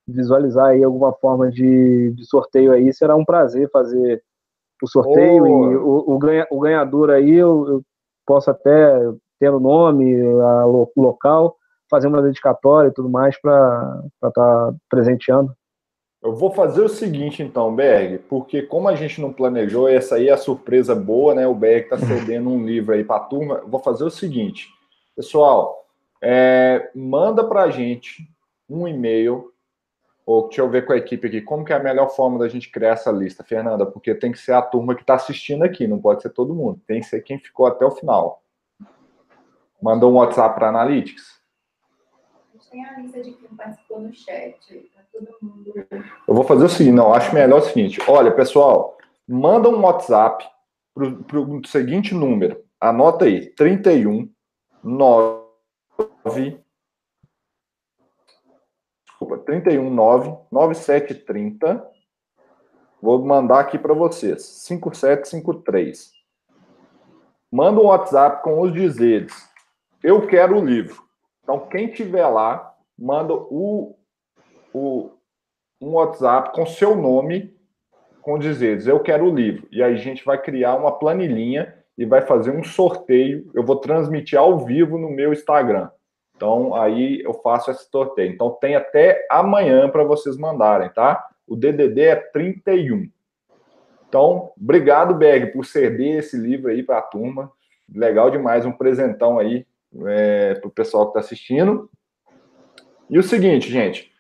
visualizar aí alguma forma de, de sorteio aí, será um prazer fazer o sorteio oh. e o, o, ganha, o ganhador aí eu, eu, posso até ter o nome, a, o local, fazer uma dedicatória e tudo mais para estar tá presenteando. Eu vou fazer o seguinte, então, Berg, porque como a gente não planejou, essa aí é a surpresa boa, né? O Berg está cedendo um livro aí para a turma. Vou fazer o seguinte, pessoal, é, manda para a gente um e-mail, ou deixa eu ver com a equipe aqui, como que é a melhor forma da gente criar essa lista, Fernanda? Porque tem que ser a turma que está assistindo aqui, não pode ser todo mundo, tem que ser quem ficou até o final. Mandou um WhatsApp para Analytics? Tem a lista de quem participou no chat. Eu vou fazer o seguinte, não, acho melhor o seguinte. Olha, pessoal, manda um WhatsApp para o seguinte número. Anota aí, 31 9 Desculpa, 31 9 9730 Vou mandar aqui para vocês. 5753. Manda um WhatsApp com os dizeres. Eu quero o livro. Então, quem tiver lá, manda o o, um WhatsApp com seu nome, com dizeres, eu quero o livro. E aí a gente vai criar uma planilhinha e vai fazer um sorteio. Eu vou transmitir ao vivo no meu Instagram. Então, aí eu faço esse sorteio. Então, tem até amanhã para vocês mandarem, tá? O DDD é 31. Então, obrigado, Berg, por ceder esse livro aí para a turma. Legal demais, um presentão aí é, para o pessoal que está assistindo. E o seguinte, gente,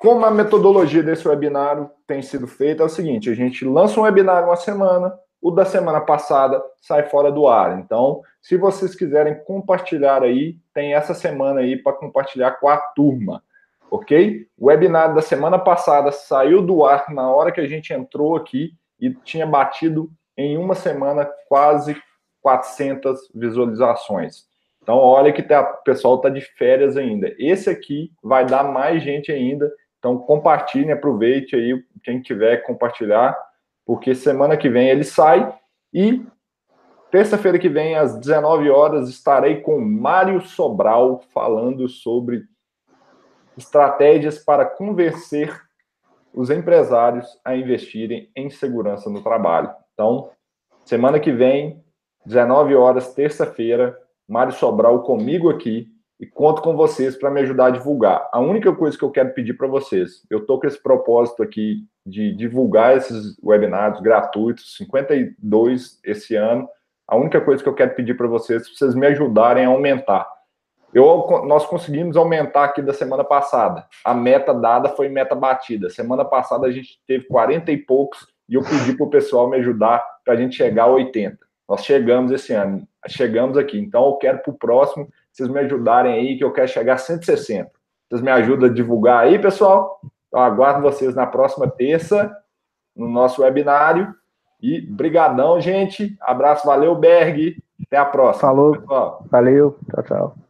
como a metodologia desse webinário tem sido feita, é o seguinte: a gente lança um webinário uma semana, o da semana passada sai fora do ar. Então, se vocês quiserem compartilhar aí, tem essa semana aí para compartilhar com a turma, ok? O webinário da semana passada saiu do ar na hora que a gente entrou aqui e tinha batido em uma semana quase 400 visualizações. Então, olha que tá, o pessoal está de férias ainda. Esse aqui vai dar mais gente ainda. Então, compartilhe, aproveite aí, quem tiver compartilhar, porque semana que vem ele sai. E terça-feira que vem, às 19 horas, estarei com Mário Sobral falando sobre estratégias para convencer os empresários a investirem em segurança no trabalho. Então, semana que vem, 19 horas, terça-feira, Mário Sobral comigo aqui e conto com vocês para me ajudar a divulgar. A única coisa que eu quero pedir para vocês, eu estou com esse propósito aqui de divulgar esses webinários gratuitos, 52 esse ano. A única coisa que eu quero pedir para vocês, é vocês me ajudarem a aumentar. Eu, nós conseguimos aumentar aqui da semana passada. A meta dada foi meta batida. Semana passada a gente teve 40 e poucos e eu pedi para o pessoal me ajudar para a gente chegar a 80. Nós chegamos esse ano, chegamos aqui. Então, eu quero para o próximo, vocês me ajudarem aí, que eu quero chegar a 160. Vocês me ajudam a divulgar aí, pessoal? Então, aguardo vocês na próxima terça, no nosso webinário. E brigadão, gente. Abraço, valeu, Berg. Até a próxima. Falou. Pessoal. Valeu. Tchau, tchau.